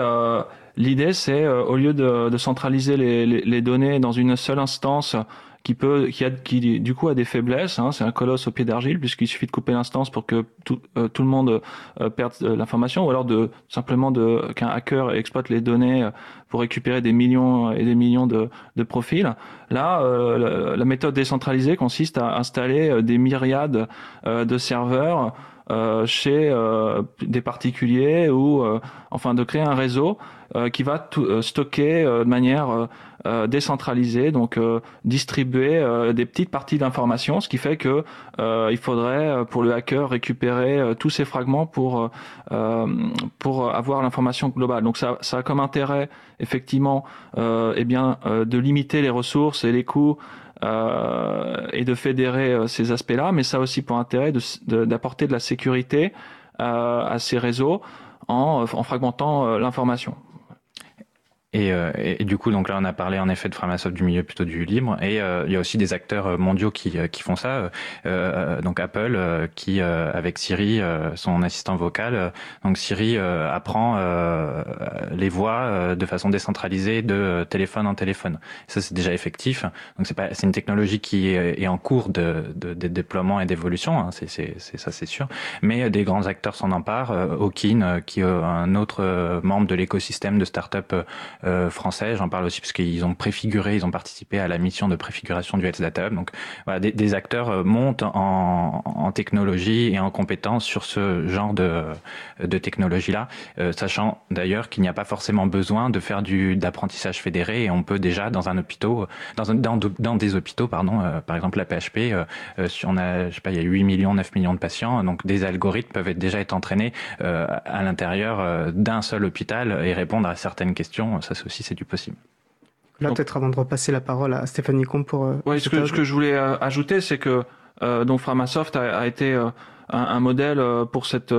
L'idée, c'est euh, au lieu de, centraliser les, données dans une seule instance qui peut, qui, a, qui du coup a des faiblesses. Hein, c'est un colosse au pied d'argile puisqu'il suffit de couper l'instance pour que tout, euh, le monde euh, perde l'information, ou alors de simplement de qu'un hacker exploite les données pour récupérer des millions et des millions de, profils. Là, la, méthode décentralisée consiste à installer des myriades de serveurs chez euh, des particuliers ou euh, enfin de créer un réseau qui va tout, stocker de manière décentralisée, donc distribuer des petites parties d'informations, ce qui fait que il faudrait pour le hacker récupérer tous ces fragments pour pour avoir l'information globale. Donc ça, ça a comme intérêt effectivement eh bien de limiter les ressources et les coûts euh, et de fédérer euh, ces aspects-là, mais ça aussi pour intérêt d'apporter de, la sécurité euh, à ces réseaux en fragmentant l'information.
Et, euh, du coup, donc là, on a parlé en effet de Framasoft du milieu plutôt du libre, et euh, il y a aussi des acteurs euh, mondiaux qui, qui font ça. donc Apple, qui avec Siri, son assistant vocal, donc Siri apprend les voix de façon décentralisée de téléphone en téléphone. Ça, c'est déjà effectif. Donc c'est pas, c'est une technologie qui est, en cours de, de, de déploiement et d'évolution. Hein, c'est, c'est, ça, c'est sûr. Mais des grands acteurs s'en emparent. Okin, qui est un autre membre de l'écosystème de start-up euh, français. J'en parle aussi parce qu'ils ont préfiguré, ils ont participé à la mission de préfiguration du Health Data Hub. Donc voilà, des, des acteurs euh, montent en, en, technologie et en compétences sur ce genre de, de technologie-là, euh, sachant d'ailleurs qu'il n'y a pas forcément besoin de faire du d'apprentissage fédéré et on peut déjà dans un hôpital, dans, un, dans, dans des hôpitaux, pardon, par exemple la PHP, on a, je sais pas, il y a 8 millions, 9 millions de patients, donc des algorithmes peuvent déjà être entraînés à l'intérieur d'un seul hôpital et répondre à certaines questions ça aussi c'est du possible.
Là, peut-être avant de repasser la parole à Stéphanie Combe pour. Euh,
oui, ce que, ce que, je voulais euh, ajouter, c'est que euh, donc Framasoft a, a été un, un, modèle pour cette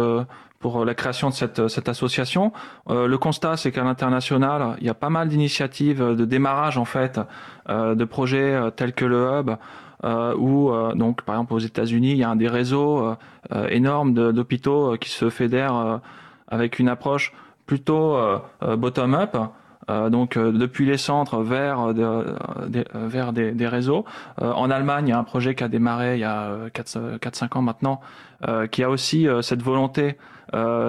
pour la création de cette, cette association. le constat, c'est qu'à l'international, il y a pas mal d'initiatives de démarrage en fait de projets tels que le hub. Où donc par exemple aux États-Unis il y a un des réseaux énormes d'hôpitaux qui se fédèrent avec une approche plutôt bottom-up donc euh, depuis les centres vers, euh, vers des, des réseaux. en Allemagne, il y a un projet qui a démarré il y a 4-5 ans maintenant, qui a aussi cette volonté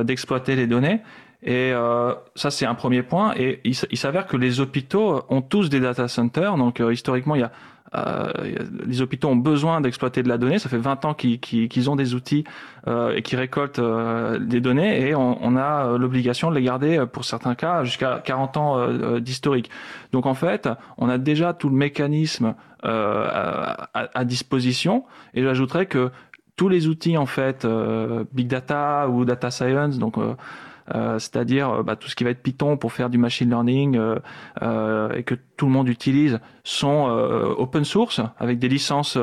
d'exploiter les données. Et euh, ça, c'est un premier point. Et il, s'avère que les hôpitaux ont tous des data centers. Donc, historiquement, il y a euh, les hôpitaux ont besoin d'exploiter de la donnée. Ça fait 20 ans qu'ils ont des outils euh, et qui récoltent euh, des données et on, on a l'obligation de les garder pour certains cas jusqu'à 40 ans d'historique. Donc en fait, on a déjà tout le mécanisme à, à, disposition et j'ajouterais que tous les outils en fait big data ou data science donc euh, c'est-à-dire euh, bah, tout ce qui va être Python pour faire du machine learning euh, et que tout le monde utilise sont open source avec des licences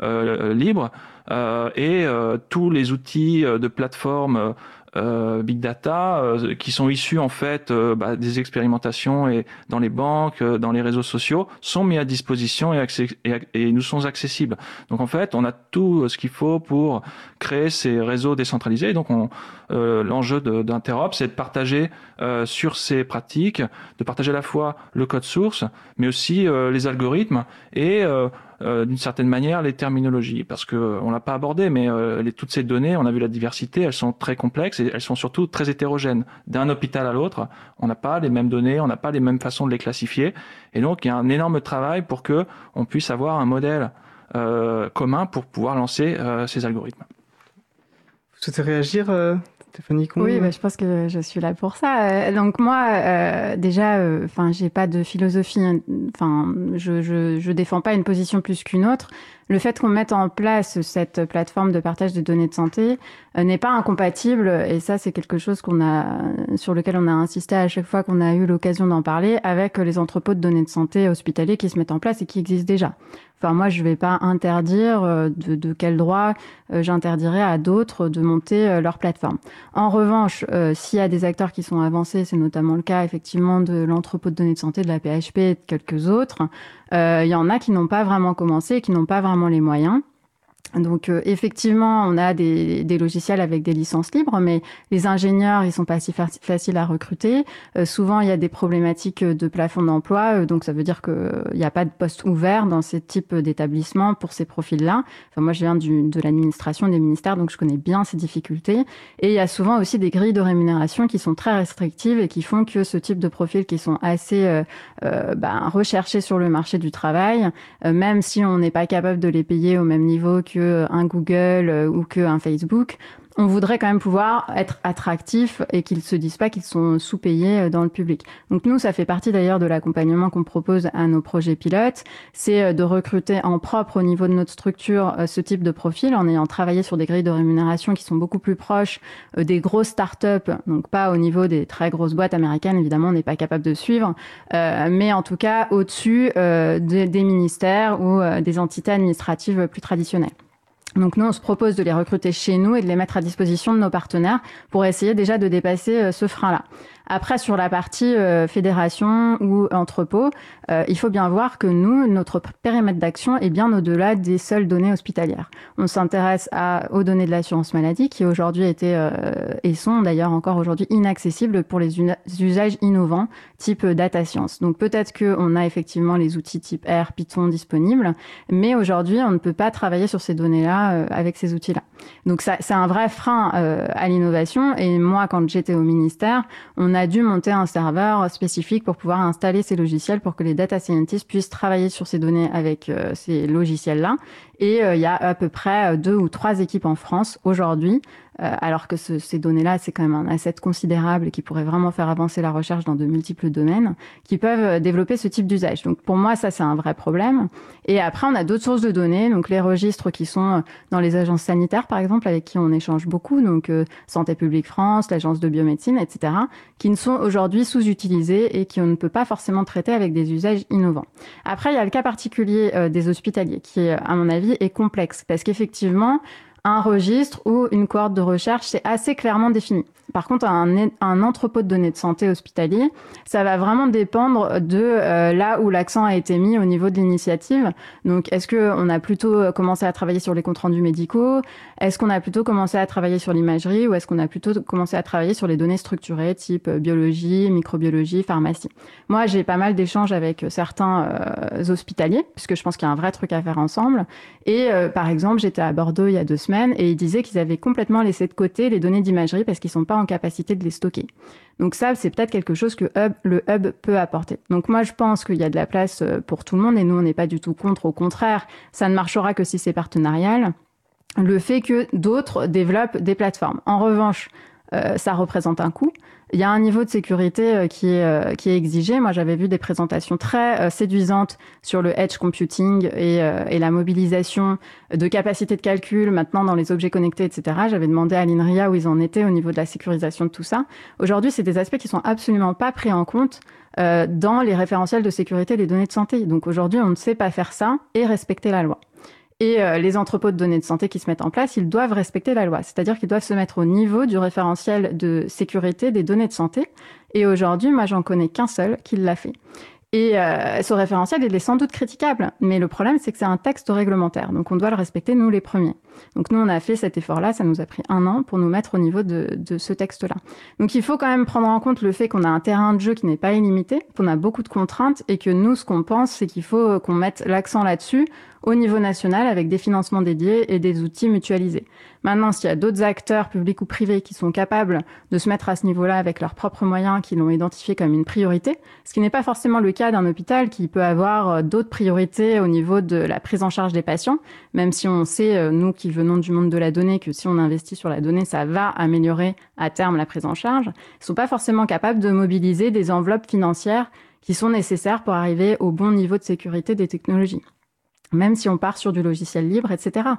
libres et tous les outils de plateforme euh, big data euh, qui sont issus en fait euh, bah, des expérimentations et dans les banques, dans les réseaux sociaux sont mis à disposition et, et, et, nous sont accessibles. Donc en fait, on a tout ce qu'il faut pour créer ces réseaux décentralisés. donc l'enjeu d'Interop, c'est de partager sur ces pratiques, de partager à la fois le code source, mais aussi les algorithmes et euh, d'une certaine manière les terminologies, parce que on l'a pas abordé, mais euh, les, toutes ces données, on a vu la diversité, elles sont très complexes et elles sont surtout très hétérogènes. D'un hôpital à l'autre, on n'a pas les mêmes données, on n'a pas les mêmes façons de les classifier, et donc il y a un énorme travail pour que on puisse avoir un modèle euh, commun pour pouvoir lancer ces algorithmes.
Vous souhaitez réagir Stéphanie
Oui, bah, je pense que je suis là pour ça. Euh, donc moi, euh, déjà, euh, enfin, j'ai pas de philosophie. Hein, enfin, je, je, je défends pas une position plus qu'une autre. Le fait qu'on mette en place cette plateforme de partage des données de santé n'est pas incompatible, et ça, c'est quelque chose qu'on a, sur lequel on a insisté à chaque fois qu'on a eu l'occasion d'en parler, avec les entrepôts de données de santé hospitaliers qui se mettent en place et qui existent déjà. Enfin, moi, je ne vais pas interdire euh, de, de quel droit euh, j'interdirais à d'autres de monter euh, leur plateforme. En revanche, s'il y a des acteurs qui sont avancés, c'est notamment le cas effectivement de l'entrepôt de données de santé de la PHP et de quelques autres, il y en a qui n'ont pas vraiment commencé et qui n'ont pas vraiment les moyens. Donc euh, effectivement, on a des, des, logiciels avec des licences libres, mais les ingénieurs, ils sont pas si faciles à recruter. Euh, souvent, il y a des problématiques de plafond d'emploi, euh, donc ça veut dire qu'il n'y a pas de poste ouvert dans ces types d'établissements pour ces profils-là. Enfin, moi, je viens du, de l'administration des ministères, donc je connais bien ces difficultés. Et il y a souvent aussi des grilles de rémunération qui sont très restrictives et qui font que ce type de profils qui sont assez ben, recherchés sur le marché du travail, même si on n'est pas capable de les payer au même niveau que un Google euh, ou qu'un Facebook on voudrait quand même pouvoir être attractif et qu'ils se disent pas qu'ils sont sous-payés euh, dans le public. Donc nous, ça fait partie d'ailleurs de l'accompagnement qu'on propose à nos projets pilotes, c'est euh, de recruter en propre au niveau de notre structure ce type de profil en ayant travaillé sur des grilles de rémunération qui sont beaucoup plus proches des grosses startups, donc pas au niveau des très grosses boîtes américaines, évidemment, on n'est pas capable de suivre, mais en tout cas au-dessus des ministères ou des entités administratives plus traditionnelles. Donc nous, on se propose de les recruter chez nous et de les mettre à disposition de nos partenaires pour essayer déjà de dépasser euh, ce frein-là. Après, sur la partie euh, fédération ou entrepôt, euh, il faut bien voir que nous, notre périmètre d'action est bien au-delà des seules données hospitalières. On s'intéresse aux données de l'assurance maladie qui aujourd'hui étaient euh, et sont d'ailleurs encore aujourd'hui inaccessibles pour les usages innovants type data science. Donc peut-être qu'on a effectivement les outils type R, Python disponibles, mais aujourd'hui, on ne peut pas travailler sur ces données-là avec ces outils-là. Donc ça, c'est un vrai frein à l'innovation. Et moi, quand j'étais au ministère, on a dû monter un serveur spécifique pour pouvoir installer ces logiciels pour que les data scientists puissent travailler sur ces données avec euh, ces logiciels-là. Et euh, il y a à peu près deux ou trois équipes en France aujourd'hui euh, alors que ces données-là, c'est quand même un asset considérable qui pourrait vraiment faire avancer la recherche dans de multiples domaines, qui peuvent euh, développer ce type d'usage. Donc pour moi, ça, c'est un vrai problème. Et après, on a d'autres sources de données, donc les registres qui sont euh, dans les agences sanitaires, par exemple, avec qui on échange beaucoup, donc Santé publique France, l'agence de biomédecine, etc., qui ne sont aujourd'hui sous-utilisés et qui on ne peut pas forcément traiter avec des usages innovants. Après, il y a le cas particulier des hospitaliers, qui, à mon avis, est complexe, parce qu'effectivement, un registre ou une cohorte de recherche, c'est assez clairement défini. Par contre, un, entrepôt de données de santé hospitalier, ça va vraiment dépendre de euh, là où l'accent a été mis au niveau de l'initiative. Donc, est-ce que on a plutôt euh, commencé à travailler sur les comptes rendus médicaux? Est-ce qu'on a plutôt commencé à travailler sur l'imagerie? Ou est-ce qu'on a plutôt commencé à travailler sur les données structurées type euh, biologie, microbiologie, pharmacie? Moi, j'ai pas mal d'échanges avec certains hospitaliers puisque je pense qu'il y a un vrai truc à faire ensemble. Et par exemple, j'étais à Bordeaux il y a deux semaines et ils disaient qu'ils avaient complètement laissé de côté les données d'imagerie parce qu'ils sont pas en capacité de les stocker. Donc ça, c'est peut-être quelque chose que le hub peut apporter. Donc moi, je pense qu'il y a de la place euh, pour tout le monde et nous, on n'est pas du tout contre. Au contraire, ça ne marchera que si c'est partenarial. Le fait que d'autres développent des plateformes. En revanche, euh, ça représente un coût. Il y a un niveau de sécurité euh, qui est, euh, qui est exigé. Moi, j'avais vu des présentations très séduisantes sur le edge computing et, et, la mobilisation de capacités de calcul maintenant dans les objets connectés, etc. J'avais demandé à l'INRIA où ils en étaient au niveau de la sécurisation de tout ça. Aujourd'hui, c'est des aspects qui sont absolument pas pris en compte dans les référentiels de sécurité des données de santé. Donc aujourd'hui, on ne sait pas faire ça et respecter la loi. Et euh, les entrepôts de données de santé qui se mettent en place, ils doivent respecter la loi. C'est-à-dire qu'ils doivent se mettre au niveau du référentiel de sécurité des données de santé. Et aujourd'hui, moi, j'en connais qu'un seul qui l'a fait. Et euh, ce référentiel, il est sans doute critiquable, mais le problème, c'est que c'est un texte réglementaire, donc on doit le respecter, nous les premiers. Donc nous, on a fait cet effort-là, ça nous a pris un an pour nous mettre au niveau de, ce texte-là. Donc il faut quand même prendre en compte le fait qu'on a un terrain de jeu qui n'est pas illimité, qu'on a beaucoup de contraintes, et que nous, ce qu'on pense, c'est qu'il faut qu'on mette l'accent là-dessus au niveau national avec des financements dédiés et des outils mutualisés. Maintenant, s'il y a d'autres acteurs, publics ou privés, qui sont capables de se mettre à ce niveau-là avec leurs propres moyens, qui l'ont identifié comme une priorité, ce qui n'est pas forcément le cas d'un hôpital qui peut avoir euh, d'autres priorités au niveau de la prise en charge des patients, même si on sait, euh, nous qui venons du monde de la donnée que si on investit sur la donnée, ça va améliorer à terme la prise en charge, ne sont pas forcément capables de mobiliser des enveloppes financières qui sont nécessaires pour arriver au bon niveau de sécurité des technologies même si on part sur du logiciel libre, etc.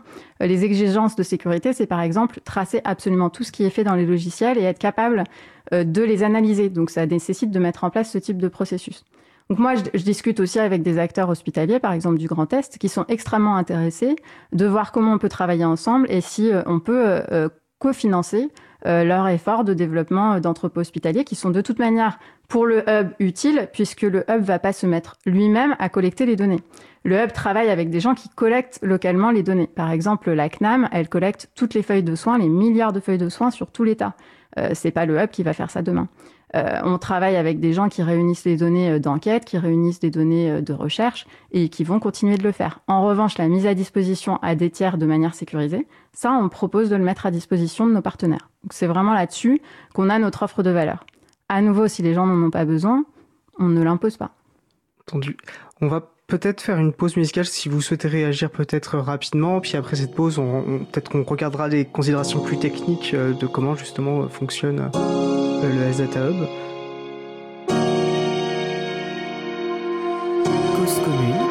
Euh, les exigences de sécurité, c'est par exemple tracer absolument tout ce qui est fait dans les logiciels et être capable euh, de les analyser. Donc ça nécessite de mettre en place ce type de processus. Donc moi, je, discute aussi avec des acteurs hospitaliers, par exemple du Grand Est, qui sont extrêmement intéressés de voir comment on peut travailler ensemble et si euh, on peut cofinancer leur effort de développement d'entrepôts hospitaliers qui sont de toute manière pour le hub utile puisque le hub va pas se mettre lui-même à collecter les données. Le hub travaille avec des gens qui collectent localement les données. Par exemple, la CNAM, elle collecte toutes les feuilles de soins, les milliards de feuilles de soins sur tout l'État. Euh, c'est pas le hub qui va faire ça demain. Euh, on travaille avec des gens qui réunissent les données euh, d'enquête, qui réunissent des données euh, de recherche et qui vont continuer de le faire. En revanche, la mise à disposition à des tiers de manière sécurisée, ça, on propose de le mettre à disposition de nos partenaires. C'est vraiment là-dessus qu'on a notre offre de valeur. À nouveau, si les gens n'en ont pas besoin, on ne l'impose pas.
Entendu. On va peut-être faire une pause musicale si vous souhaitez réagir peut-être rapidement. Puis après cette pause, on, peut-être qu'on regardera les considérations plus techniques euh, de comment justement fonctionne euh, le SData Hub. Nous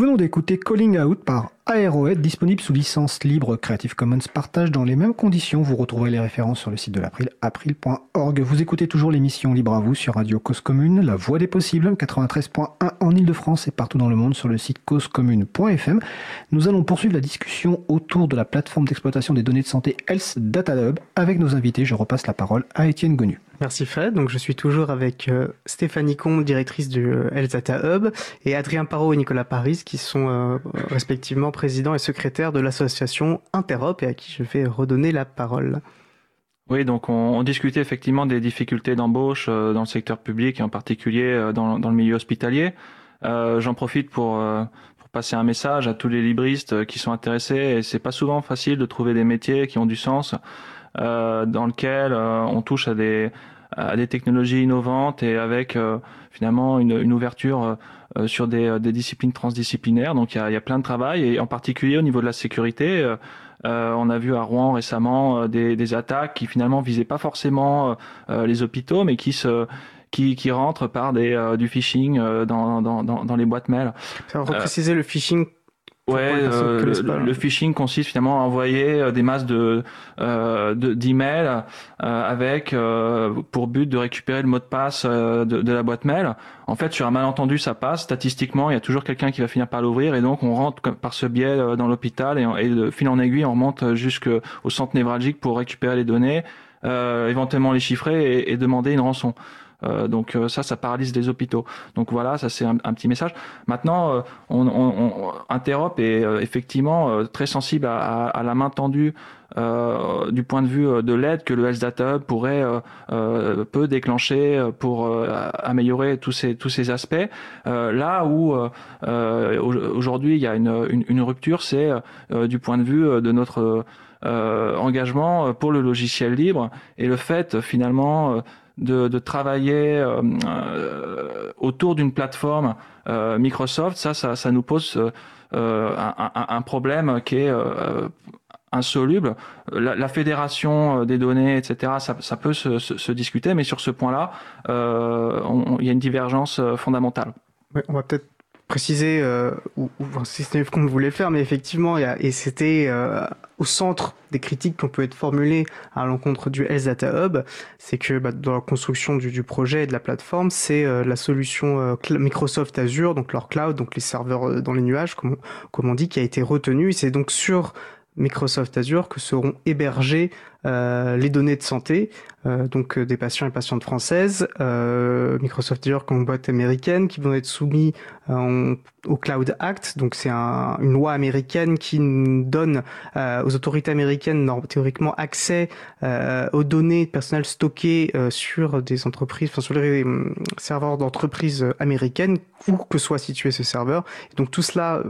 venons d'écouter Calling Out par Aerohead, disponible sous licence libre Creative Commons partage dans les mêmes conditions. Vous retrouverez les références sur le site de l'April, april.org. Vous écoutez toujours l'émission Libre à vous sur Radio Cause Commune, la voix des possibles, 93.1 en Ile-de-France et partout dans le monde sur le site causecommune.fm. Nous allons poursuivre la discussion autour de la plateforme d'exploitation des données de santé Health Data Hub avec nos invités. Je repasse la parole à Étienne Gonu. Merci Fred. Donc je suis toujours avec euh, Stéphanie Combe, directrice du euh, Hub, et Adrien Parot et Nicolas Paris, qui sont euh, respectivement président et secrétaire de l'association Interop, et à qui je vais redonner la parole.
Oui, donc on, discutait effectivement des difficultés d'embauche dans le secteur public et en particulier dans, le milieu hospitalier. J'en profite pour, passer un message à tous les libristes qui sont intéressés. Et c'est pas souvent facile de trouver des métiers qui ont du sens, dans lequel on touche à des à des technologies innovantes et avec finalement une, une ouverture sur des, des, disciplines transdisciplinaires. Donc il y a, y a, plein de travail et en particulier au niveau de la sécurité. Euh, on a vu à Rouen récemment euh, des, des, attaques qui finalement visaient pas forcément euh, les hôpitaux, mais qui se qui, qui rentrent par des, du phishing dans, dans, dans, les boîtes mail.
Ça va préciser le phishing
Ouais, euh, le, phishing consiste finalement à envoyer euh, des masses de euh, d'emails euh, avec euh, pour but de récupérer le mot de passe de, de, la boîte mail. En fait, sur un malentendu, ça passe. Statistiquement, il y a toujours quelqu'un qui va finir par l'ouvrir et donc on rentre par ce biais dans l'hôpital et, et, de fil en aiguille, on remonte jusqu'au centre névralgique pour récupérer les données, éventuellement les chiffrer et, et demander une rançon. Euh, donc euh, ça, ça paralyse les hôpitaux. Donc voilà, ça c'est un, petit message. Maintenant, euh, on, on, on, Interop est effectivement très sensible à, à, la main tendue euh, du point de vue de l'aide que le Health Data pourrait euh, peut déclencher pour améliorer tous ces tous ces aspects. là où aujourd'hui il y a une, une, une rupture, c'est du point de vue de notre engagement pour le logiciel libre et le fait finalement de, travailler euh, euh, autour d'une plateforme euh, Microsoft, ça, ça, nous pose un, un, problème qui est insoluble. La, fédération des données, etc., ça, peut se, discuter, mais sur ce point-là, il y a une divergence fondamentale.
on va peut-être préciser, euh, ou, ou si c'était qu'on voulait faire, mais effectivement, y a, et c'était euh, au centre des critiques qu'on peut être formulées à l'encontre du Health Data Hub, c'est que bah, dans la construction du, du, projet et de la plateforme, c'est euh, la solution euh, Microsoft Azure, donc leur cloud, donc les serveurs euh, dans les nuages, comme, comme on dit, qui a été retenu. C'est donc sur Microsoft Azure que seront hébergées euh, les données de santé, euh, donc euh, des patients et patientes françaises, euh, Microsoft Azure comme boîte américaine, qui vont être soumis euh, au Cloud Act. Donc c'est un, une loi américaine qui donne euh, aux autorités américaines théoriquement accès aux données personnelles stockées sur des entreprises, enfin sur les serveurs d'entreprises américaines, où que soit situé ce serveur. Donc tout cela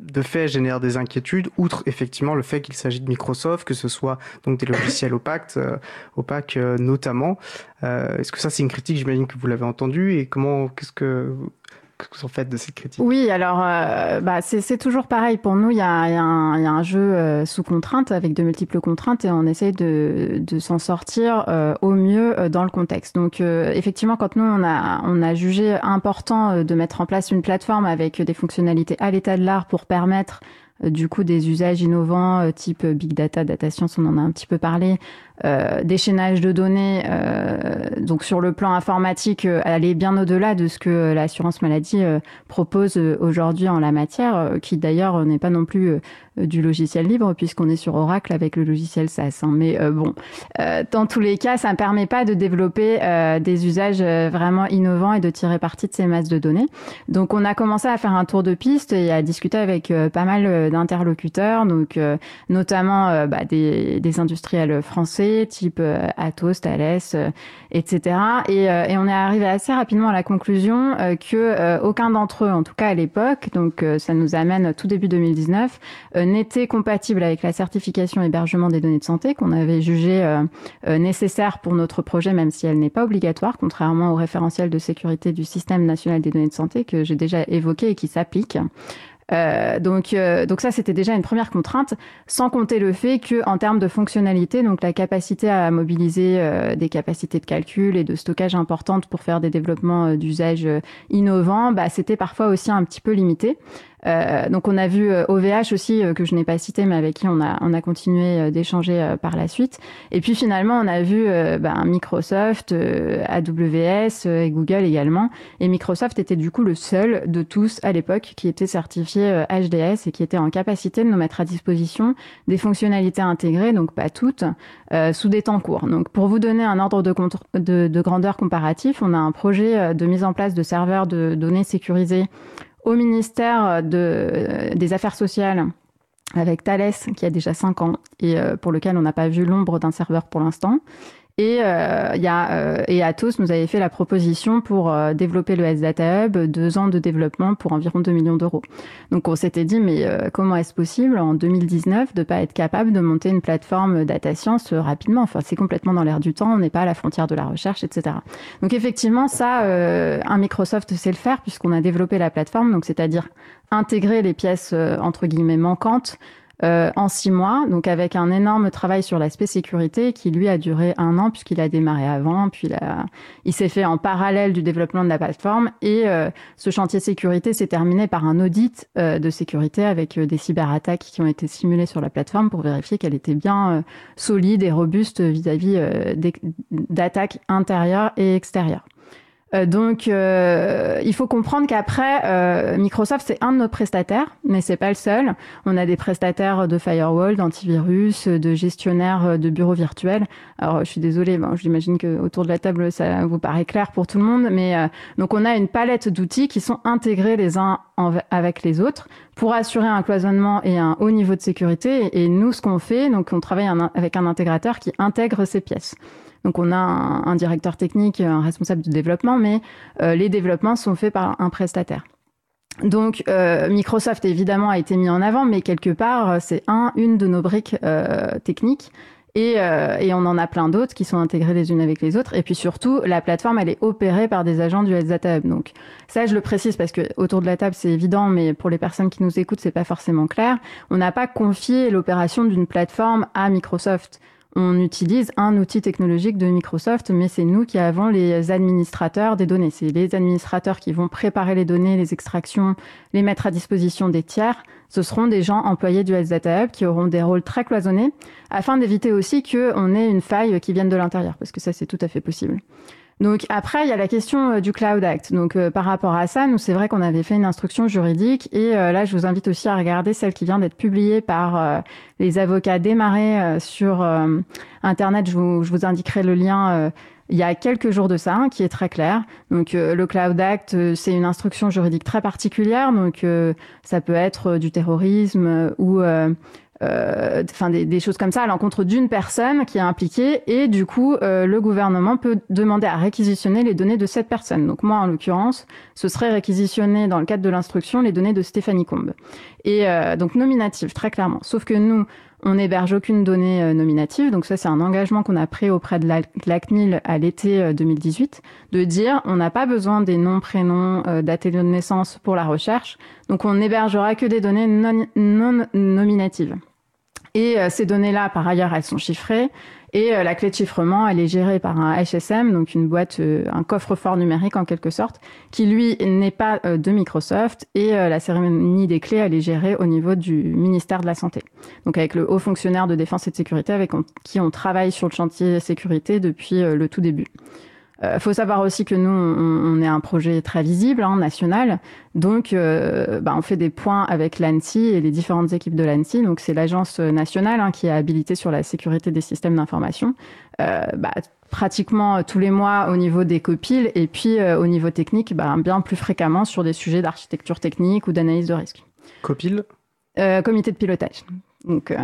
de fait génère des inquiétudes, outre effectivement le fait qu'il s'agit de Microsoft, que ce soit donc des logiciels opaques, euh, opaques euh, notamment. Euh, Est-ce que ça c'est une critique, j'imagine que vous l'avez entendu, et comment, qu'est-ce que que vous en faites de cette critique
Oui, alors euh, bah, c'est toujours pareil. Pour nous, il y a, y, y a, un jeu euh, sous contrainte, avec de multiples contraintes, et on essaye de, de s'en sortir euh, au mieux euh, dans le contexte. Donc, euh, effectivement, quand nous, on a, on a jugé important de mettre en place une plateforme avec des fonctionnalités à l'état de l'art pour permettre du coup des usages innovants type big data, data science, on en a un petit peu parlé, euh, d'échaînage de données, euh, donc sur le plan informatique, euh, aller bien au-delà de ce que l'assurance maladie euh, propose euh, aujourd'hui en la matière, euh, qui d'ailleurs n'est pas non plus du logiciel libre, puisqu'on est sur Oracle avec le logiciel SaaS. Hein. Mais bon, dans tous les cas, ça ne permet pas de développer des usages vraiment innovants et de tirer parti de ces masses de données. Donc on a commencé à faire un tour de piste et à discuter avec pas mal d'interlocuteurs, donc notamment bah, des, des industriels français type euh, Atos, Thales, euh, etc. Et, euh, et, on est arrivé assez rapidement à la conclusion que aucun d'entre eux, en tout cas à l'époque, donc ça nous amène tout début 2019, n'était compatible avec la certification hébergement des données de santé qu'on avait jugé nécessaire pour notre projet, même si elle n'est pas obligatoire, contrairement au référentiel de sécurité du système national des données de santé que j'ai déjà évoqué et qui s'applique. Euh, donc, euh, donc ça, c'était déjà une première contrainte, sans compter le fait que, en termes de fonctionnalité, donc la capacité à mobiliser euh, des capacités de calcul et de stockage importantes pour faire des développements euh, d'usage euh, innovants, bah, c'était parfois aussi un petit peu limité. Euh, donc on a vu OVH euh, aussi euh, que je n'ai pas cité mais avec qui on a on a continué d'échanger par la suite. Et puis finalement on a vu ben, Microsoft, AWS et Google également. Et Microsoft était du coup le seul de tous à l'époque qui était certifié HDS et qui était en capacité de nous mettre à disposition des fonctionnalités intégrées, donc pas toutes, euh, sous des temps courts. Donc pour vous donner un ordre de, de, de grandeur comparatif, on a un projet de mise en place de serveurs de données sécurisés au ministère de, des Affaires sociales avec Thales, qui a déjà 5 ans, et euh, pour lequel on n'a pas vu l'ombre d'un serveur pour l'instant. Et, euh, y a, euh, et Atos nous avait fait la proposition pour euh, développer le S-Data Hub, deux ans de développement pour environ 2 millions d'euros. Donc on s'était dit, mais euh, comment est-ce possible en 2019 de pas être capable de monter une plateforme data science rapidement? Enfin, c'est complètement dans l'air du temps, on n'est pas à la frontière de la recherche, etc. Donc effectivement, ça, un Microsoft sait le faire puisqu'on a développé la plateforme, donc c'est-à-dire intégrer les pièces entre guillemets manquantes euh, en six mois, donc avec un énorme travail sur l'aspect sécurité qui lui a duré un an puisqu'il a démarré avant, puis il, s'est fait en parallèle du développement de la plateforme et euh, ce chantier sécurité s'est terminé par un audit euh, de sécurité avec des cyberattaques qui ont été simulées sur la plateforme pour vérifier qu'elle était bien solide et robuste vis-à-vis d'attaques intérieures et extérieures. Euh, donc, euh, il faut comprendre qu'après, euh, Microsoft, c'est un de nos prestataires, mais c'est pas le seul. On a des prestataires de firewall, d'antivirus, de gestionnaires de bureaux virtuels. Alors, je suis désolée, bon, j'imagine que autour de la table, ça vous paraît clair pour tout le monde, mais donc on a une palette d'outils qui sont intégrés les uns avec les autres pour assurer un cloisonnement et un haut niveau de sécurité. Et nous, ce qu'on fait, donc on travaille avec un intégrateur qui intègre ces pièces. Donc on a un, directeur technique, un responsable de développement, mais euh, les développements sont faits par un prestataire. Donc euh, Microsoft évidemment a été mis en avant, mais quelque part euh, c'est un, une de nos briques techniques. Et, on en a plein d'autres qui sont intégrées les unes avec les autres. Et puis surtout, la plateforme, elle est opérée par des agents du Health Data. Donc ça, je le précise parce que autour de la table, c'est évident, mais pour les personnes qui nous écoutent, c'est pas forcément clair. On n'a pas confié l'opération d'une plateforme à Microsoft on utilise un outil technologique de Microsoft, mais c'est nous qui avons les administrateurs des données. C'est les administrateurs qui vont préparer les données, les extractions, les mettre à disposition des tiers. Ce seront des gens employés du Health Data Hub qui auront des rôles très cloisonnés, afin d'éviter aussi qu'on ait une faille qui vienne de l'intérieur, parce que ça, c'est tout à fait possible. Donc après, il y a la question euh, du Cloud Act. Donc euh, par rapport à ça, nous c'est vrai qu'on avait fait une instruction juridique et euh, là je vous invite aussi à regarder celle qui vient d'être publiée par les avocats démarrés sur internet. Je vous, je vous, indiquerai le lien. il y a quelques jours de ça, hein, qui est très clair. Donc, le Cloud Act, c'est une instruction juridique très particulière. Donc, ça peut être du terrorisme ou euh, enfin des, des, choses comme ça à l'encontre d'une personne qui est impliquée et du coup euh, le gouvernement peut demander à réquisitionner les données de cette personne. Donc moi en l'occurrence, ce serait réquisitionner dans le cadre de l'instruction les données de Stéphanie Combe. Et euh, donc nominative très clairement. Sauf que nous on n'héberge aucune donnée euh, nominative, donc ça c'est un engagement qu'on a pris auprès de l'ACNIL à l'été 2018, euh, de dire on n'a pas besoin des noms, prénoms, euh, dates de naissance pour la recherche, donc on n'hébergera que des données non, non nominatives. Et ces données-là, par ailleurs, elles sont chiffrées. Et euh, la clé de chiffrement, elle est gérée par un HSM, donc une boîte, euh, un coffre-fort numérique en quelque sorte, qui lui n'est pas euh, de Microsoft. Et la cérémonie des clés, elle est gérée au niveau du ministère de la Santé. Donc avec le haut fonctionnaire de défense et de sécurité avec qui on travaille sur le chantier sécurité depuis le tout début. Il euh, faut savoir aussi que nous, on, est un projet très visible, hein, national. Donc, euh, bah, on fait des points avec l'ANSI et les différentes équipes de l'ANSI. Donc, c'est l'agence nationale hein, qui est habilitée sur la sécurité des systèmes d'information. Euh, bah, pratiquement tous les mois au niveau des copiles et puis au niveau technique, bah, bien plus fréquemment sur des sujets d'architecture technique ou d'analyse de risque.
Copile?
Comité de pilotage. Donc,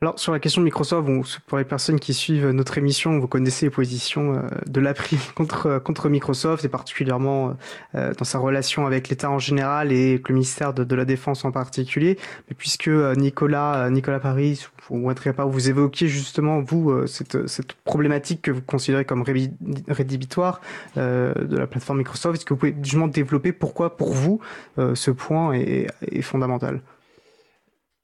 alors sur la question de Microsoft, pour les personnes qui suivent notre émission, vous connaissez les positions euh, de l'April contre euh, contre Microsoft et particulièrement euh, dans sa relation avec l'État en général et le ministère de, la Défense en particulier. Mais puisque Nicolas Nicolas Paris ou pas vous évoquiez justement vous cette, cette problématique que vous considérez comme rédhibitoire de la plateforme Microsoft, est-ce que vous pouvez justement développer pourquoi pour vous ce point est, est fondamental?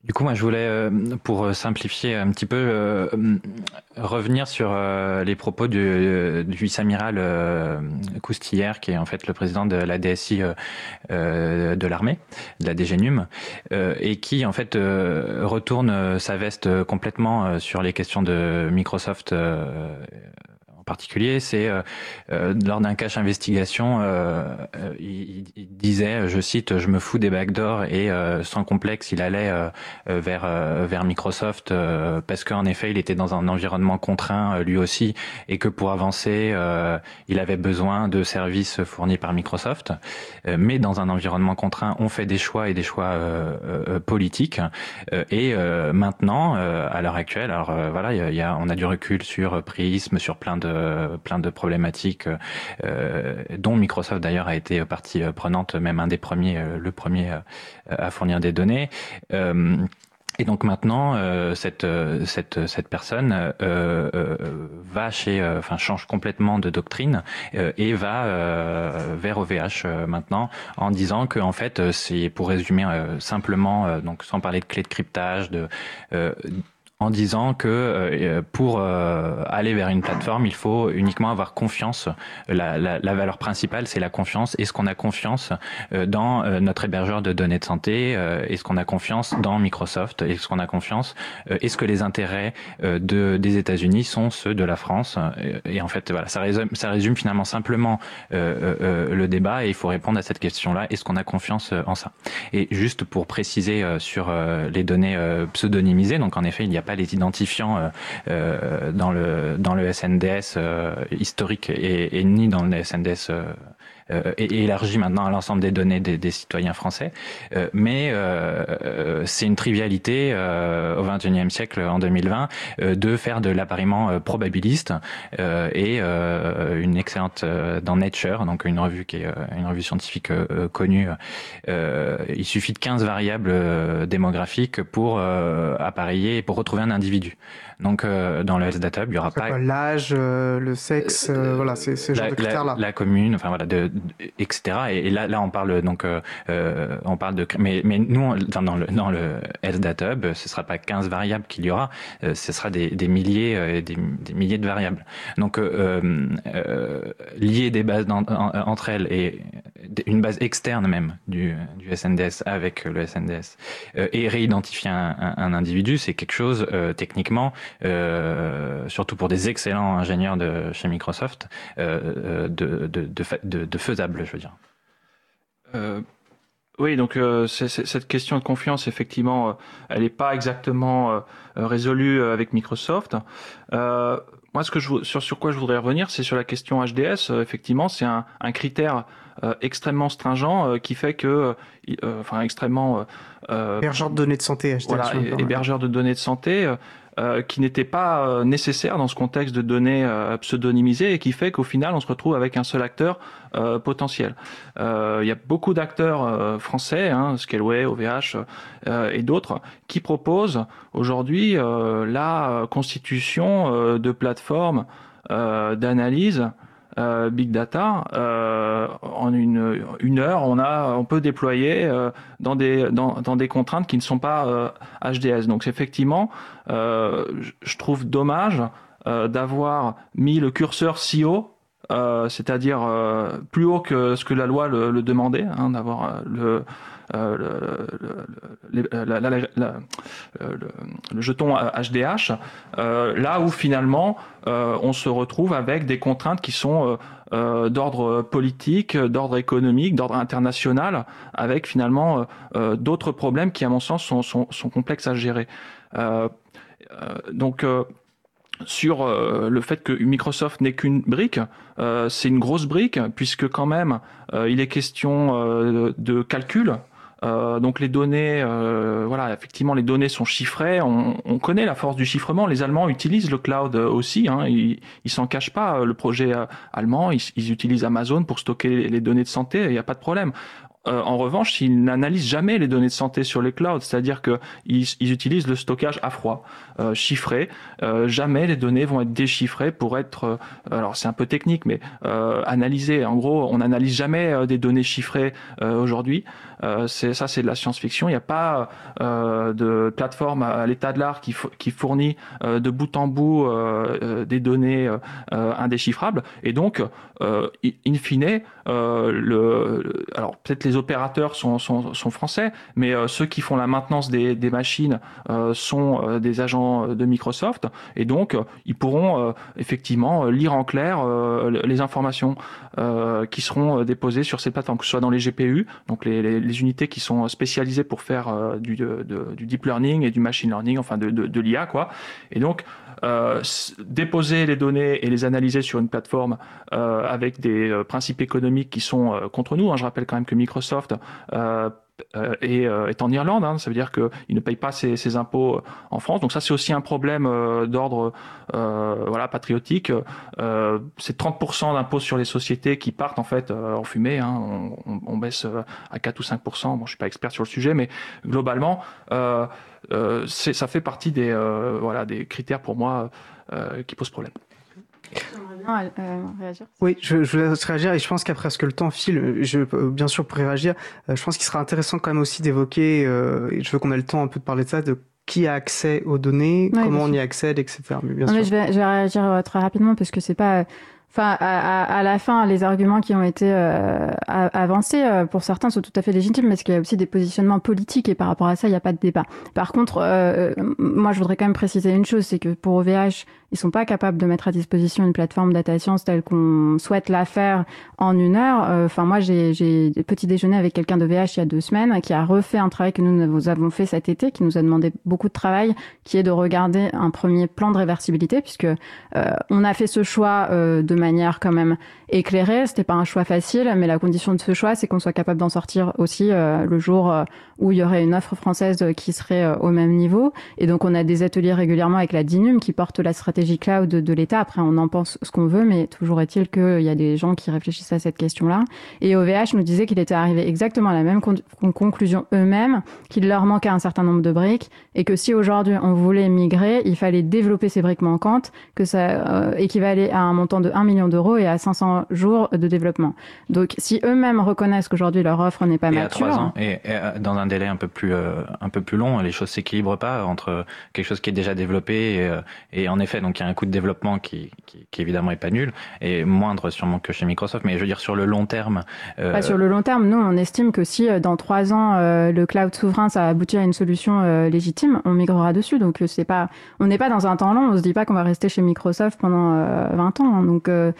Du coup, moi, je voulais, euh, pour simplifier un petit peu, euh, revenir sur euh, les propos du, du vice-amiral Coustillère, qui est en fait le président de la DSI de l'armée, de la DGNUM, et qui en fait retourne sa veste complètement sur les questions de Microsoft particulier, c'est lors d'un cache investigation, il, il, disait, je cite, je me fous des backdoors et sans complexe, il allait vers vers Microsoft parce qu'en effet, il était dans un environnement contraint lui aussi et que pour avancer, il avait besoin de services fournis par Microsoft. mais dans un environnement contraint, on fait des choix et des choix politiques. et maintenant, à l'heure actuelle, alors voilà, il y a, on a du recul sur Prism, sur plein de plein de problématiques, dont Microsoft d'ailleurs a été partie prenante, même un des premiers, le premier à fournir des données. Et donc maintenant, euh, cette, cette, cette personne euh, euh, va chez, enfin change complètement de doctrine et va vers OVH maintenant en disant que en fait c'est pour résumer simplement, donc sans parler de clés de cryptage, de en disant que euh, pour euh, aller vers une plateforme, il faut uniquement avoir confiance. La, la, la valeur principale, c'est la confiance. Est-ce qu'on a confiance euh, dans notre hébergeur de données de santé Est-ce qu'on a confiance dans Microsoft Est-ce qu'on a confiance Est-ce que les intérêts de, des États-Unis sont ceux de la France Et en fait, voilà, ça résume, ça résume finalement simplement le débat et il faut répondre à cette question-là. Est-ce qu'on a confiance en ça? Et juste pour préciser sur les données pseudonymisées, donc en effet, il n'y a pas les identifiants euh, euh, dans le dans le SNDS euh, historique et, et, ni dans le SNDS et, élargi maintenant à l'ensemble des données des, des citoyens français. Euh, mais euh, c'est une trivialité au XXIe siècle, en 2020, de faire de l'appariement probabiliste et une excellente dans Nature, donc une revue qui est une revue scientifique connue. il suffit de 15 variables démographiques pour appareiller et pour retrouver un individu. Donc dans le SDATUB, il n'y aura pas
l'âge, le sexe, voilà, c'est ce genre de critères-là.
La, la, commune, enfin voilà, de, etc. Et, là, là, on parle donc, euh, euh, on parle de, mais, mais nous, dans, le dans le LDATA Hub, ce sera pas 15 variables qu'il y aura, euh, ce sera des, des milliers, des, des, milliers de variables. Donc, lier des bases entre elles et une base externe même du, du SNDS avec le SNDS et réidentifier un, un, individu, c'est quelque chose techniquement, surtout pour des excellents ingénieurs de chez Microsoft, de, de, de, de, de faisable, je veux dire.
Euh, oui, donc euh, cette question de confiance, effectivement, euh, elle n'est pas exactement résolue avec Microsoft. moi, ce que je, sur, sur quoi je voudrais revenir, c'est sur la question HDS. effectivement, c'est un, un, critère extrêmement stringent qui fait que, enfin, extrêmement
hébergeur de données de santé. HDS,
voilà, hébergeur de données de santé. Euh, qui n'était pas euh, nécessaire dans ce contexte de données euh, pseudonymisées et qui fait qu'au final on se retrouve avec un seul acteur potentiel. Il y a beaucoup d'acteurs français, hein, Scaleway, OVH et d'autres, qui proposent aujourd'hui la constitution de plateformes d'analyse euh, big data, euh, en une, heure, on a, on peut déployer euh, dans des dans, des contraintes qui ne sont pas HDS. Donc effectivement, je trouve dommage d'avoir mis le curseur si haut c'est-à-dire plus haut que ce que la loi le, le demandait, hein, d'avoir le, le, jeton HDH, là où finalement on se retrouve avec des contraintes qui sont d'ordre politique, d'ordre économique, d'ordre international, avec finalement d'autres problèmes qui, à mon sens, sont, sont, sont complexes à gérer. donc, sur le fait que Microsoft n'est qu'une brique, c'est une grosse brique puisque quand même il est question de calcul, euh, donc les données, euh, voilà, effectivement, les données sont chiffrées. On, on, connaît la force du chiffrement. Les Allemands utilisent le cloud aussi. Hein. Ils, ils s'en cachent pas. Le projet euh, allemand, ils, ils, utilisent Amazon pour stocker les données de santé. Il n'y a pas de problème. Euh, en revanche, ils n'analysent jamais les données de santé sur les clouds, c'est-à-dire qu'ils ils utilisent le stockage à froid, euh, chiffré. Euh, jamais les données vont être déchiffrées pour être, alors c'est un peu technique, mais analysées. En gros, on n'analyse jamais des données chiffrées aujourd'hui. c'est ça, c'est de la science-fiction. Il n'y a pas de plateforme à, l'état de l'art qui, qui, fournit de bout en bout des données indéchiffrables. Et donc, in fine, le, alors peut-être les les opérateurs sont, français, mais ceux qui font la maintenance des, machines sont des agents de Microsoft, et donc ils pourront effectivement lire en clair les informations qui seront déposées sur ces plateformes, que ce soit dans les GPU, donc les, unités qui sont spécialisées pour faire du, de, du deep learning et du machine learning, enfin de, de, de l'IA, quoi. Et donc euh, déposer les données et les analyser sur une plateforme euh, avec des euh, principes économiques qui sont contre nous. Hein. Je rappelle quand même que Microsoft est, en Irlande, hein. ça veut dire qu'il ne paye pas ses, impôts en France. Donc ça, c'est aussi un problème d'ordre voilà patriotique. c'est 30% d'impôts sur les sociétés qui partent en fait en fumée. Hein. On, baisse à 4 ou 5%. Bon, je suis pas expert sur le sujet, mais globalement. Ça fait partie des, euh, voilà, des critères pour moi euh, qui posent problème.
Bien, réagir.
Oui, je, je voulais réagir et je pense qu'après ce que le temps file, je, bien sûr pour réagir, je pense qu'il sera intéressant quand même aussi d'évoquer, et je veux qu'on ait le temps un peu de parler de ça, de qui a accès aux données, ouais, comment on y accède, etc.
Mais bien non, sûr. Mais je, vais, je vais réagir très rapidement parce que c'est pas Enfin, à, à, la fin, les arguments qui ont été euh, avancés, euh, pour certains, sont tout à fait légitimes, parce qu'il y a aussi des positionnements politiques, et par rapport à ça, il n'y a pas de débat. Par contre, euh, moi, je voudrais quand même préciser une chose, c'est que pour OVH, ils sont pas capables de mettre à disposition une plateforme data science telle qu'on souhaite la faire en une heure. Euh, enfin, moi, j'ai petit déjeuner avec quelqu'un de VH il y a deux semaines qui a refait un travail que nous avons fait cet été, qui nous a demandé beaucoup de travail, qui est de regarder un premier plan de réversibilité, puisque euh, on a fait ce choix euh, de manière quand même éclairée. C'était pas un choix facile, mais la condition de ce choix, c'est qu'on soit capable d'en sortir aussi euh, le jour euh, où il y aurait une offre française qui serait euh, au même niveau. Et donc, on a des ateliers régulièrement avec la DINUM qui porte la stratégie cloud de, l'État. Après, on en pense ce qu'on veut, mais toujours est-il qu'il y a des gens qui réfléchissent à cette question-là. Et OVH nous disait qu'il était arrivé exactement à la même con conclusion eux-mêmes, qu'il leur manquait un certain nombre de briques, et que si aujourd'hui on voulait migrer, il fallait développer ces briques manquantes, que ça euh, équivalait à un montant de 1 million d'euros et à 500 jours de développement. Donc, si eux-mêmes reconnaissent qu'aujourd'hui leur offre n'est pas
et
mature,
à 3 ans, et, et, dans un délai un peu plus euh, un peu plus long, les choses s'équilibrent pas entre quelque chose qui est déjà développé et, euh, et en effet donc il y a un coût de développement qui, qui, qui, évidemment est pas nul et moindre sûrement que chez Microsoft. Mais je veux dire sur le long terme.
Euh... Pas sur le long terme, nous on estime que si euh, dans trois ans euh, le cloud souverain ça aboutit à une solution euh, légitime, on migrera dessus. Donc euh, c'est pas, on n'est pas dans un temps long. On se dit pas qu'on va rester chez Microsoft pendant 20 ans. Hein, donc euh,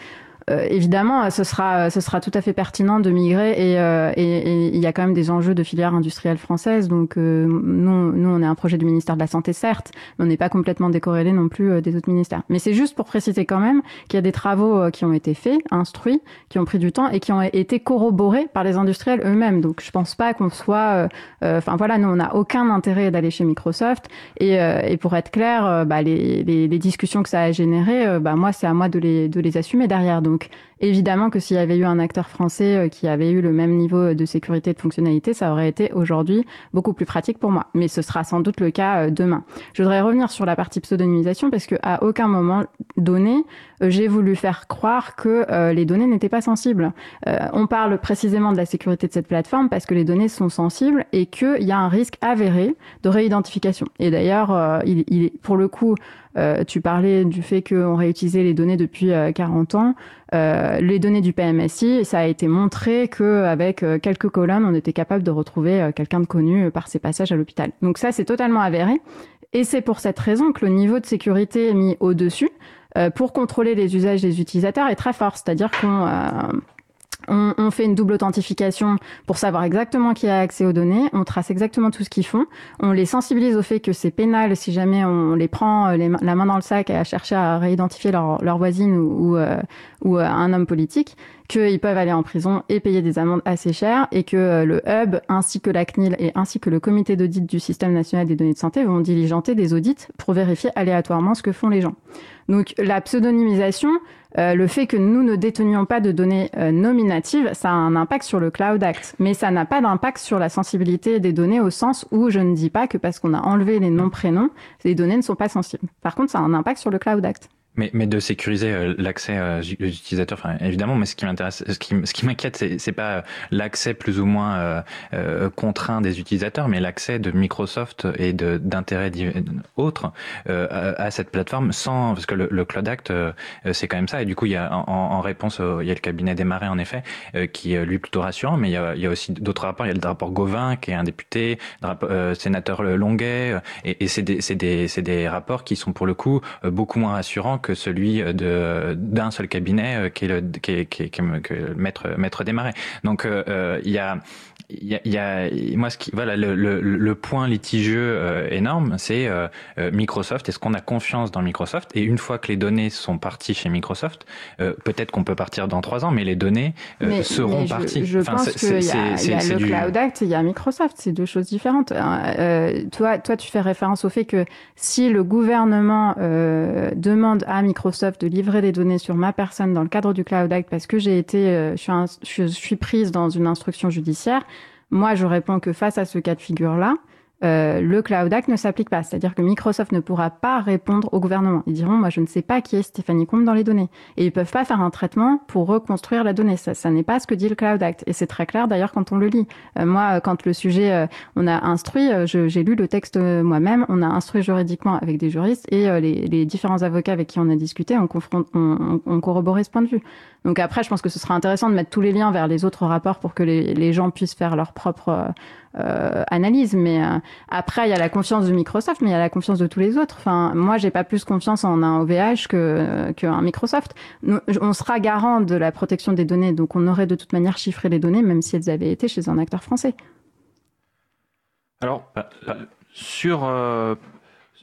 évidemment, ce sera, ce sera tout à fait pertinent de migrer et, euh, et, il y a quand même des enjeux de filière industrielle française. Donc, euh, nous, nous, on est un projet du ministère de la Santé, certes, mais on n'est pas complètement décorrélé non plus euh, des autres ministères. Mais c'est juste pour préciser quand même qu'il y a des travaux euh, qui ont été faits, instruits, qui ont pris du temps et qui ont été corroborés par les industriels eux-mêmes. Donc, je pense pas qu'on soit, euh, enfin voilà, nous, on n'a aucun intérêt d'aller chez Microsoft. Et, et pour être clair, bah, les, les, les, discussions que ça a générées, bah, moi, c'est à moi de les, de les assumer derrière. Donc, donc évidemment que s'il y avait eu un acteur français euh, qui avait eu le même niveau de sécurité et de fonctionnalité, ça aurait été aujourd'hui beaucoup plus pratique pour moi. Mais ce sera sans doute le cas euh, demain. Je voudrais revenir sur la partie pseudonymisation parce qu'à aucun moment donné, euh, j'ai voulu faire croire que les données n'étaient pas sensibles. on parle précisément de la sécurité de cette plateforme parce que les données sont sensibles et qu'il y a un risque avéré de réidentification. Et d'ailleurs, il, il, pour le coup, euh, tu parlais du fait qu'on réutilisait les données depuis euh, 40 ans. Euh, les données du PMSI, ça a été montré qu'avec euh, quelques colonnes, on était capable de retrouver euh, quelqu'un de connu par ses passages à l'hôpital. Donc ça, c'est totalement avéré. Et c'est pour cette raison que le niveau de sécurité mis au-dessus pour contrôler les usages des utilisateurs est très fort. C'est-à-dire qu'on on, on, fait une double authentification pour savoir exactement qui a accès aux données, on trace exactement tout ce qu'ils font, on les sensibilise au fait que c'est pénal si jamais on les prend euh, la main dans le sac à chercher à réidentifier leur, leur voisine ou, ou, euh, euh, un homme politique, qu'ils peuvent aller en prison et payer des amendes assez chères et que le hub ainsi que la CNIL et ainsi que le comité d'audit du système national des données de santé vont diligenter des audits pour vérifier aléatoirement ce que font les gens. Donc la pseudonymisation, le fait que nous ne détenions pas de données euh, nominatives, ça a un impact sur le Cloud Act, mais ça n'a pas d'impact sur la sensibilité des données au sens où je ne dis pas que parce qu'on a enlevé les noms prénoms, les données ne sont pas sensibles. Par contre, ça a un impact sur le Cloud Act.
Mais, mais de sécuriser euh, l'accès euh, des utilisateurs, enfin, évidemment, mais ce qui m'intéresse, ce qui, m'inquiète, c'est, c'est pas l'accès plus ou moins euh, euh contraint des utilisateurs, mais l'accès de Microsoft et d'intérêts autres euh, à, cette plateforme sans, parce que le, le Cloud Act, c'est quand même ça. Et du coup, il y a en, en réponse, il y a le cabinet des marais, en effet, qui est lui plutôt rassurant, mais il y a, il y a aussi d'autres rapports. Il y a le rapport Gauvin, qui est un député, sénateur Longuet, et, et c'est des, c'est des, c'est des rapports qui sont pour le coup beaucoup moins rassurants que celui de d'un seul cabinet euh, qui est le qui est, qui est, qui est, maître maître des marais. Donc euh, euh, il y a il y a, y a, moi ce qui voilà le, le, le point litigieux euh, énorme c'est euh, euh Microsoft est-ce qu'on a confiance dans Microsoft. Et une fois que les données sont parties chez Microsoft euh, peut-être qu'on peut partir dans trois ans mais les données euh, mais, seront mais parties.
je, je enfin, pense qu'il y a, y a le du... Cloud Act il y a Microsoft c'est deux choses différentes. Toi toi tu fais référence au fait que si le gouvernement demande à Microsoft de livrer des données sur ma personne dans le cadre du Cloud Act parce que j'ai été je suis, un, je suis prise dans une instruction judiciaire moi, je réponds que face à ce cas de figure-là, euh, le Cloud Act ne s'applique pas. C'est-à-dire que Microsoft ne pourra pas répondre au gouvernement. Ils diront, moi, je ne sais pas qui est Stéphanie Combe dans les données. Et ils peuvent pas faire un traitement pour reconstruire la donnée. Ça, ça n'est pas ce que dit le Cloud Act. Et c'est très clair, d'ailleurs, quand on le lit. Euh, moi, quand le sujet, euh, on a instruit, euh, j'ai lu le texte euh, moi-même, on a instruit juridiquement avec des juristes et euh, les, les, différents avocats avec qui on a discuté ont, on, on, on corroboré ce point de vue. Donc après, je pense que ce sera intéressant de mettre tous les liens vers les autres rapports pour que les, les gens puissent faire leur propre euh, analyse. Mais euh, après, il y a la confiance de Microsoft, mais il y a la confiance de tous les autres. Enfin, moi, j'ai pas plus confiance en un OVH que qu'un Microsoft. Nous, on sera garant de la protection des données, donc on aurait de toute manière chiffré les données, même si elles avaient été chez un acteur français.
Alors, euh, sur euh,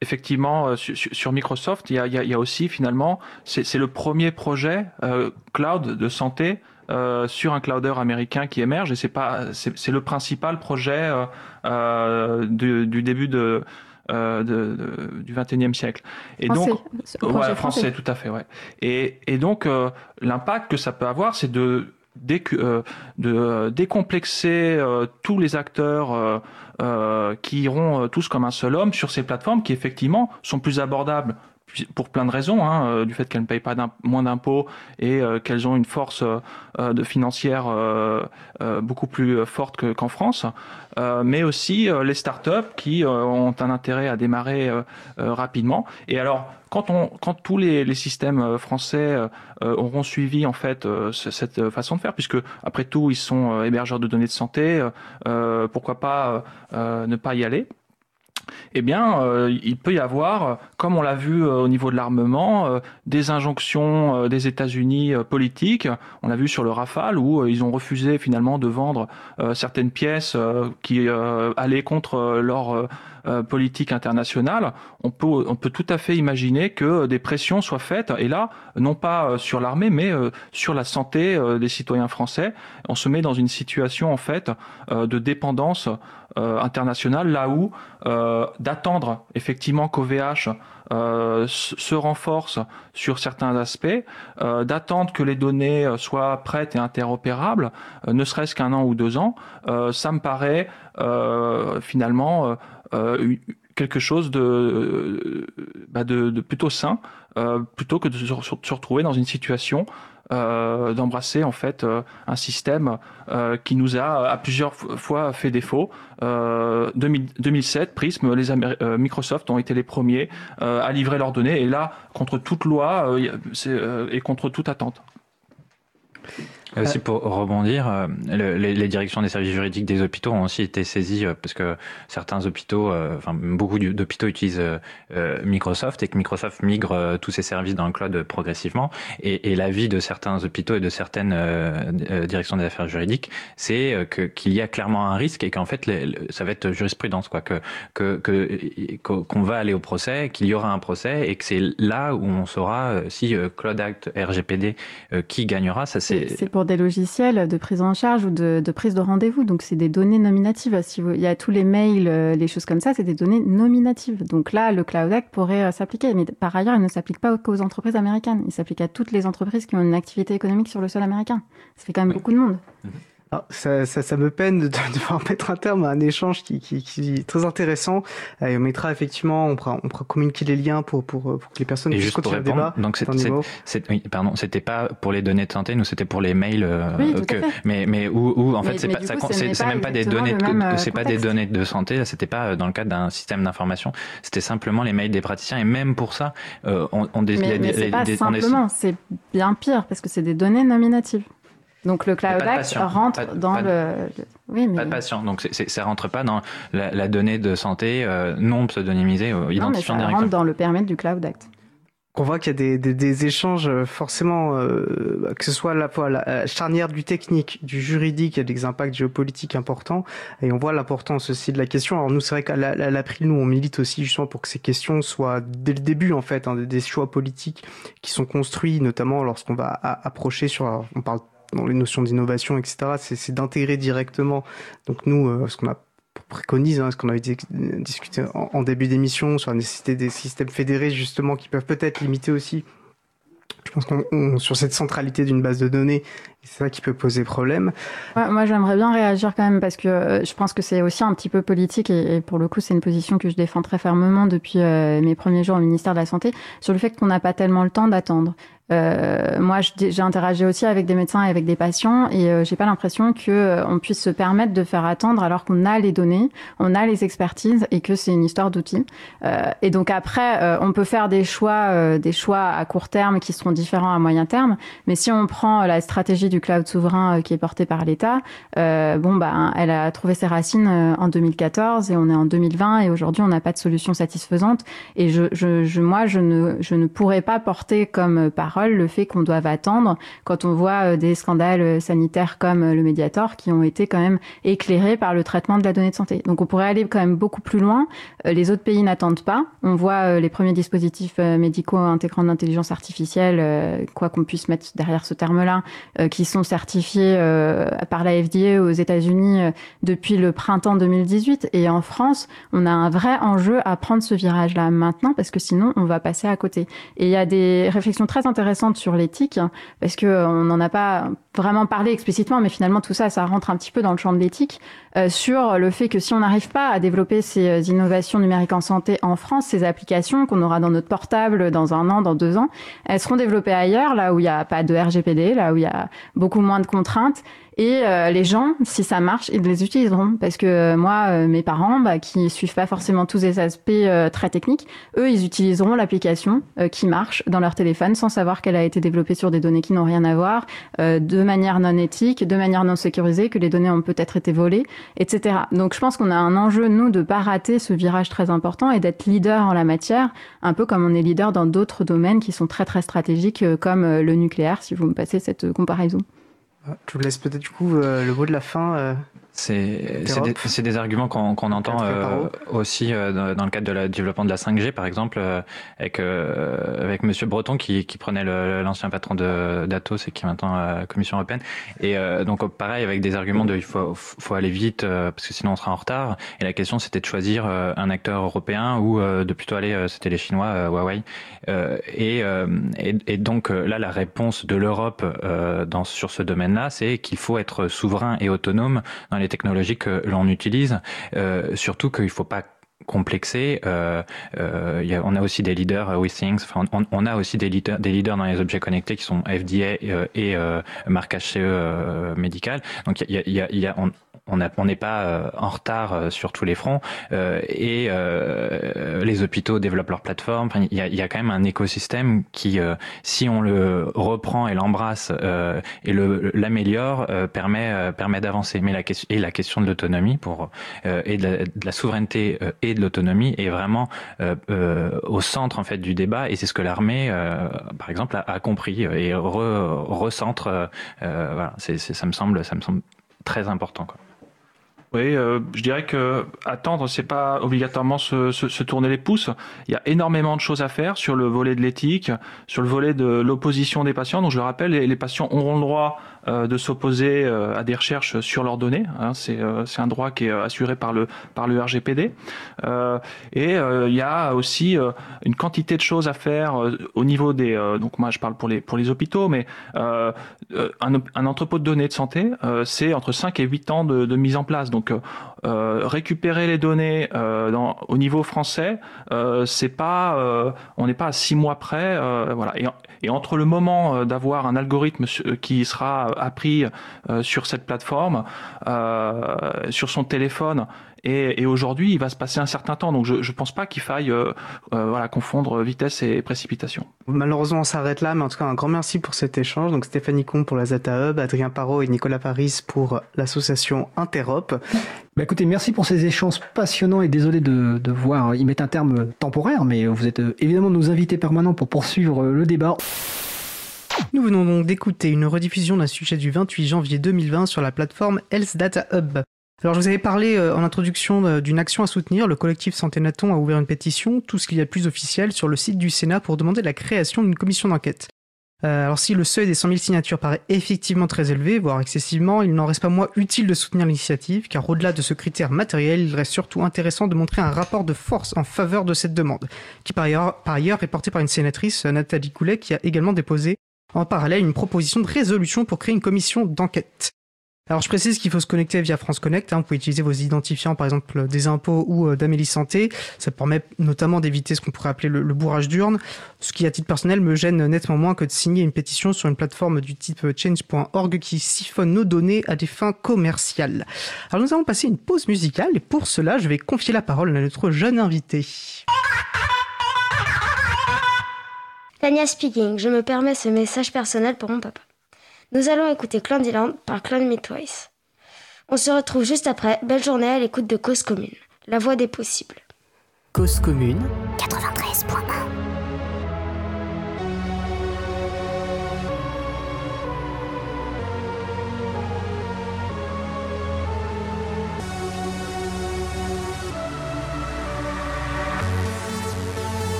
effectivement, euh, sur, sur, Microsoft, il y, a, il y, a, aussi finalement, c'est le premier projet euh, cloud de santé euh, sur un clouder américain qui émerge et c'est pas c'est le principal projet euh, euh, du, du, début de, de, de, du 21e siècle. Et
français,
donc, ouais, français, français, tout à fait, ouais. Et, et donc, l'impact que ça peut avoir, c'est de, dé, euh, de décomplexer euh, tous les acteurs euh, qui iront tous comme un seul homme sur ces plateformes qui, effectivement, sont plus abordables pour plein de raisons, hein, euh, du fait qu'elles ne payent pas moins d'impôts et euh, qu'elles ont une force euh, de financière beaucoup plus forte qu'en qu France, mais aussi les startups qui ont un intérêt à démarrer rapidement. Et alors, quand, on, quand tous les, les systèmes français auront suivi en fait cette façon de faire, puisque après tout ils sont hébergeurs de données de santé, pourquoi pas ne pas y aller? Eh bien, euh, il peut y avoir, comme on l'a vu euh, au niveau de l'armement, euh, des injonctions euh, des États-Unis politiques. On l'a vu sur le Rafale où ils ont refusé finalement de vendre certaines pièces qui allaient contre leur politique internationale. On peut, on peut tout à fait imaginer que des pressions soient faites, et là, non pas sur l'armée, mais sur la santé des citoyens français. On se met dans une situation en fait de dépendance euh, internationale, là où euh, d'attendre effectivement qu'OVH euh, se renforce sur certains aspects, euh, d'attendre que les données soient prêtes et interopérables, euh, ne serait-ce qu'un an ou deux ans, euh, ça me paraît euh, finalement euh, quelque chose de, bah de, de plutôt sain, euh, plutôt que de se retrouver dans une situation euh, d'embrasser en fait euh, un système euh, qui nous a à plusieurs fois fait défaut. 2000, 2007, Prism, les Microsoft ont été les premiers à livrer leurs données et là contre toute loi et contre toute attente.
Et aussi pour rebondir, euh, le, les, les, directions des services juridiques des hôpitaux ont aussi été saisies euh, parce que certains hôpitaux, euh, enfin beaucoup d'hôpitaux utilisent Microsoft et que Microsoft migre tous ses services dans le cloud progressivement. Et, et l'avis de certains hôpitaux et de certaines directions des affaires juridiques, c'est que qu'il y a clairement un risque et qu'en fait les, ça va être jurisprudence quoi, que que qu'on qu va aller au procès, qu'il y aura un procès et que c'est là où on saura si Cloud Act, RGPD, qui gagnera. Ça c'est
des logiciels de prise en charge ou de, de prise de rendez-vous. Donc, c'est des données nominatives. Si vous, il y a tous les mails, euh, les choses comme ça, c'est des données nominatives. Donc là, le Cloud Act pourrait euh, s'appliquer. Mais par ailleurs, il ne s'applique pas qu'aux entreprises américaines. Il s'applique à toutes les entreprises qui ont une activité économique sur le sol américain. Ça fait quand même beaucoup de monde.
Ah, ça, ça, ça, me peine de, devoir mettre un terme à un échange qui, qui, qui est très intéressant. Et on mettra effectivement, on pourra, on pourra communiquer les liens pour, pour, pour que les personnes
puissent continuer le débat. Donc c'est, oui, pardon, c'était pas pour les données de santé, nous c'était pour les mails. Euh,
oui,
que, mais, mais où, où en fait c'est pas, c'est, même pas des données, de, c'est pas des données de santé. C'était pas dans le cadre d'un système d'information. C'était simplement les mails des praticiens. Et même pour ça,
euh, on, on, mais, mais c'est pas simplement, c'est bien pire parce que c'est des données nominatives. Donc le Cloud Act rentre dans le,
Oui, mais... Pas de patient. Donc c ça rentre pas dans la, donnée de santé euh, non pseudonymisée, euh, identifiant
non, ça rentre dans le périmètre du Cloud Act.
On voit qu'il y a des, des, des, échanges euh, forcément, euh, que ce soit la, la euh, charnière du technique, du juridique, il y a des impacts géopolitiques importants, et on voit l'importance aussi de la question. Alors nous, c'est vrai qu'à l'April, nous, on milite aussi justement pour que ces questions soient dès le début, en fait, hein, des choix politiques qui sont construits, notamment lorsqu'on va approcher sur, on parle dans les notions d'innovation, etc., c'est d'intégrer directement. Donc nous, euh, ce qu'on a préconise, hein, ce qu'on avait discuté en, début d'émission sur la nécessité des systèmes fédérés justement qui peuvent peut-être limiter aussi je pense qu'on sur cette centralité d'une base de données, c'est ça qui peut poser problème.
moi, j'aimerais bien réagir quand même parce que euh, je pense que c'est aussi un petit peu politique et, pour le coup, c'est une position que je défends très fermement depuis euh, mes premiers jours au ministère de la Santé sur le fait qu'on n'a pas tellement le temps d'attendre. Euh, moi, j'ai interagi aussi avec des médecins et avec des patients, et j'ai pas l'impression que on puisse se permettre de faire attendre alors qu'on a les données, on a les expertises et que c'est une histoire d'outils. Et donc après, on peut faire des choix, des choix à court terme qui seront différents à moyen terme. Mais si on prend la stratégie du cloud souverain qui est portée par l'État, bon bah, elle a trouvé ses racines en 2014 et on est en 2020 et aujourd'hui on n'a pas de solution satisfaisante. Et je, moi, je ne, je ne pourrais pas porter comme par le fait qu'on doive attendre quand on voit euh, des scandales euh, sanitaires comme euh, le Mediator qui ont été quand même éclairés par le traitement de la donnée de santé. Donc on pourrait aller quand même beaucoup plus loin. Les autres pays n'attendent pas. On voit les premiers dispositifs médicaux intégrant l'intelligence artificielle, quoi qu'on puisse mettre derrière ce terme-là, qui sont certifiés par la FDA aux États-Unis depuis le printemps 2018. Et en France, on a un vrai enjeu à prendre ce virage-là maintenant parce que sinon on va passer à côté. Et il y a des réflexions très intéressantes intéressante sur l'éthique, parce que on n'en a pas vraiment parlé explicitement, mais finalement tout ça, ça rentre un petit peu dans le champ de l'éthique, euh, sur le fait que si on n'arrive pas à développer ces euh, innovations numériques en santé en France, ces applications qu'on aura dans notre portable dans un an, dans deux ans, elles seront développées ailleurs, là où il n'y a pas de RGPD, là où il y a beaucoup moins de contraintes. Et euh, les gens, si ça marche, ils les utiliseront. Parce que euh, moi, euh, mes parents, bah, qui suivent pas forcément tous les aspects très techniques, eux, ils utiliseront l'application qui marche dans leur téléphone sans savoir qu'elle a été développée sur des données qui n'ont rien à voir, de manière non éthique, de manière non sécurisée, que les données ont peut-être été volées, etc. Donc je pense qu'on a un enjeu, nous, de pas rater ce virage très important et d'être leader en la matière, un peu comme on est leader dans d'autres domaines qui sont très très stratégiques, comme le nucléaire, si vous me passez cette comparaison.
Je vous laisse peut-être du coup euh, le mot de la fin. Euh,
c'est des, des, arguments qu'on entend euh, aussi euh, dans le cadre de la développement de la 5G, par exemple, euh, avec, euh, avec Monsieur Breton qui, qui prenait l'ancien patron d'Atos et qui est maintenant à la Commission européenne. Et donc pareil, avec des arguments de il faut, faut aller vite parce que sinon on sera en retard. Et la question c'était de choisir un acteur européen ou de plutôt aller, c'était les Chinois, Huawei. Et, et, et, donc là, la réponse de l'Europe dans sur ce domaine-là, c'est qu'il faut être souverain et autonome dans les technologies que l'on utilise, euh, surtout qu'il ne faut pas complexer. Euh, euh, y a, on a aussi des leaders, euh, WeThings, enfin, on, on, a aussi des leaders, des leaders dans les objets connectés qui sont FDA euh, et euh, marquage CE médical. Donc il y a, y a, y a on, on n'est pas euh, en retard euh, sur tous les fronts euh, et les hôpitaux développent leur plateforme. il, y a, y a, quand même un écosystème qui, si on le reprend et l'embrasse et le l'améliore, permet permet d'avancer. Mais la question et la question de l'autonomie pour et de la, souveraineté et de l'autonomie est vraiment au centre en fait du débat et c'est ce que l'armée, par exemple, a, a, compris et re, recentre. voilà, c'est, ça me semble ça me semble très important. Quoi.
Oui, euh, je dirais que attendre, c'est pas obligatoirement se, se, tourner les pouces. Il y a énormément de choses à faire sur le volet de l'éthique, sur le volet de l'opposition des patients. Donc je le rappelle, les, les patients auront le droit de s'opposer euh, à des recherches sur leurs données. Hein, c'est euh, un droit qui est assuré par le, par le RGPD. et il y a aussi une quantité de choses à faire au niveau des... donc moi je parle pour les, pour les hôpitaux, mais un, un, entrepôt de données de santé, c'est entre 5 et 8 ans de, de mise en place. Donc récupérer les données dans, au niveau français, c'est pas, on n'est pas à 6 mois près. voilà. Et, et, entre le moment d'avoir un algorithme qui sera appris euh, sur cette plateforme, euh, sur son téléphone. Et, aujourd'hui, il va se passer un certain temps. Donc, je ne pense pas qu'il faille euh, voilà, confondre vitesse et précipitation.
Malheureusement, on s'arrête là. Mais en tout cas, un grand merci pour cet échange. Donc, Stéphanie Comte pour la Zata Hub, Adrien Parot et Nicolas Paris pour l'association Interop.
Bah écoutez, merci pour ces échanges passionnants et désolé de, de voir y mettre un terme temporaire, mais vous êtes évidemment nos invités permanents pour poursuivre le débat.
Nous venons donc d'écouter une rediffusion d'un sujet du 28 janvier 2020 sur la plateforme Health Data Hub. Alors je vous avais parlé euh, en introduction euh, d'une action à soutenir. Le collectif Santé Naton a ouvert une pétition, tout ce qu'il y a de plus officiel, sur le site du Sénat pour demander la création d'une commission d'enquête. Euh, alors si le seuil des 100 000 signatures paraît effectivement très élevé, voire excessivement, il n'en reste pas moins utile de soutenir l'initiative, car au-delà de ce critère matériel, il reste surtout intéressant de montrer un rapport de force en faveur de cette demande, qui par ailleurs, est porté par une sénatrice, Nathalie Coulet, qui a également déposé en parallèle une proposition de résolution pour créer une commission d'enquête. Alors je précise qu'il faut se connecter via France Connect, hein. vous pouvez utiliser vos identifiants par exemple des impôts ou euh, d'Amélie Santé, ça permet notamment d'éviter ce qu'on pourrait appeler le, bourrage d'urne, ce qui à titre personnel me gêne nettement moins que de signer une pétition sur une plateforme du type change.org qui siphonne nos données à des fins commerciales. Alors nous allons passer une pause musicale et pour cela je vais confier la parole à notre jeune invité.
Tania speaking, je me permets ce message personnel pour mon papa. Nous allons écouter Clandyland par Twice. On se retrouve juste après. Belle journée à l'écoute de Cause Commune, la voix des possibles.
Cause Commune
93.1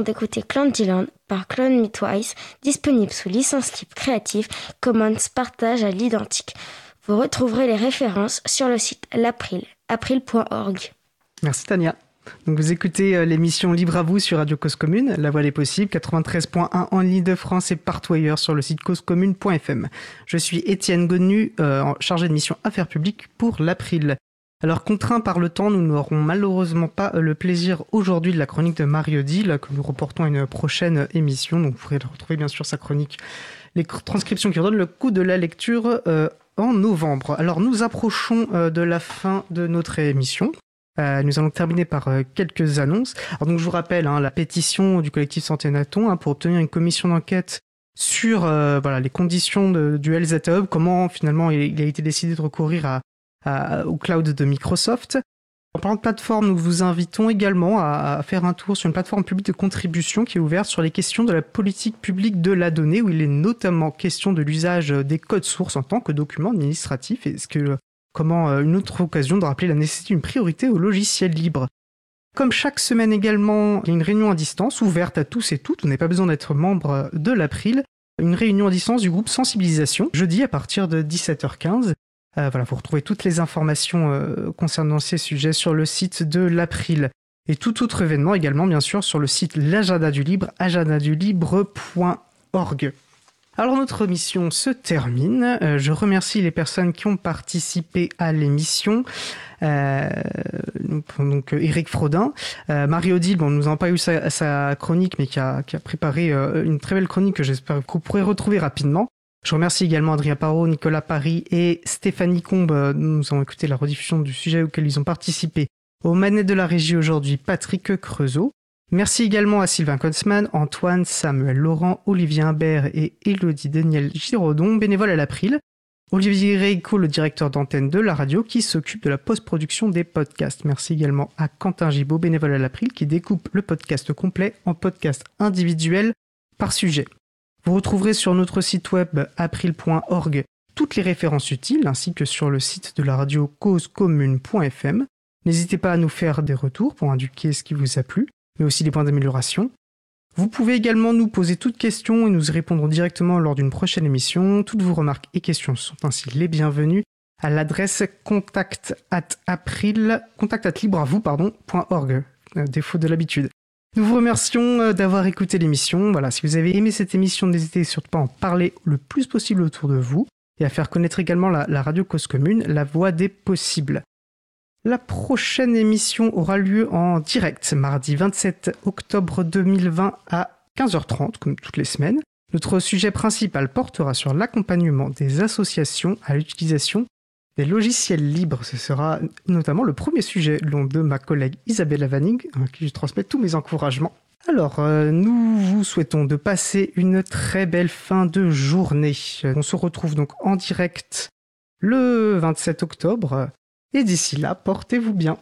venons d'écouter Clandyland par Clone Me Twice, disponible sous licence type créative Commons partage à l'identique. Vous retrouverez les références sur le site l'April, april.org.
Merci Tania. Donc vous écoutez euh, l'émission Libre à vous sur Radio Cause Commune, La Voix des Possibles, 93.1 en ligne de France et partout ailleurs sur le site causecommune.fm. Je suis Étienne Gonu, euh, chargé de mission Affaires publiques pour l'April. Alors contraints par le temps, nous n'aurons malheureusement pas euh, le plaisir aujourd'hui de la chronique de Mario Dill que nous reportons à une prochaine émission. Donc vous pourrez retrouver bien sûr sa chronique, les transcriptions qui redonnent le coup de la lecture en novembre. Alors nous approchons de la fin de notre émission. Euh, nous allons terminer par euh, quelques annonces. Alors donc je vous rappelle hein, la pétition du collectif Santé Naton hein, pour obtenir une commission d'enquête sur euh, voilà les conditions de, du LZ Hub, comment finalement il, a été décidé de recourir à, à, au cloud de Microsoft. En parlant de plateforme, nous vous invitons également à, faire un tour sur une plateforme publique de contribution qui est ouverte sur les questions de la politique publique de la donnée, où il est notamment question de l'usage des codes sources en tant que document administratif. Est-ce que Comment euh, une autre occasion de rappeler la nécessité d'une priorité au logiciel libre. Comme chaque semaine également, il y a une réunion à distance ouverte à tous et toutes, vous n'avez pas besoin d'être membre de l'April, une réunion à distance du groupe sensibilisation, jeudi à partir de 17h15. Euh, voilà, vous retrouvez toutes les informations euh, concernant ces sujets sur le site de l'April. Et tout autre événement également, bien sûr, sur le site l'agenda du libre, agendadulibre.org. Alors notre mission se termine. Euh, je remercie les personnes qui ont participé à l'émission. Euh, donc Eric Frodin, euh, Marie Odile, bon, nous n'avons pas eu sa, chronique, mais qui a, préparé euh, une très belle chronique que j'espère que vous pourrez retrouver rapidement. Je remercie également Adrien Parot, Nicolas Paris et Stéphanie Combe. Nous avons écouté la rediffusion du sujet auquel ils ont participé. Aux manettes de la régie aujourd'hui, Patrick Creusot. Merci également à Sylvain Kotzmann, Antoine, Samuel Laurent, Olivier Imbert et Elodie Daniel Giraudon, bénévoles à l'April. Olivier Reiko, le directeur d'antenne de la radio, qui s'occupe de la post-production des podcasts. Merci également à Quentin Gibaud, bénévole à l'April, qui découpe le podcast complet en podcasts individuels par sujet. Vous retrouverez sur notre site web april.org toutes les références utiles, ainsi que sur le site de la radio causecommune.fm. N'hésitez pas à nous faire des retours pour indiquer ce qui vous a plu mais aussi des points d'amélioration. Vous pouvez également nous poser toutes questions et nous y répondrons directement lors d'une prochaine émission. Toutes vos remarques et questions sont ainsi les bienvenues à l'adresse contact at contact at pardon, .org, euh, défaut de l'habitude. Nous vous remercions euh, d'avoir écouté l'émission. Voilà, si vous avez aimé cette émission, n'hésitez surtout pas à en parler le plus possible autour de vous et à faire connaître également la, la radio cause commune, la voix des possibles. La prochaine émission aura lieu en direct mardi 27 octobre 2020 à 15h30 comme toutes les semaines. Notre sujet principal portera sur l'accompagnement des associations à l'utilisation des logiciels libres. Ce sera notamment le premier sujet long de ma collègue Isabelle Avaning, à qui je transmets tous mes encouragements. Alors, euh, nous vous souhaitons de passer une très belle fin de journée. On se retrouve donc en direct le 27 octobre et d'ici là, portez-vous bien.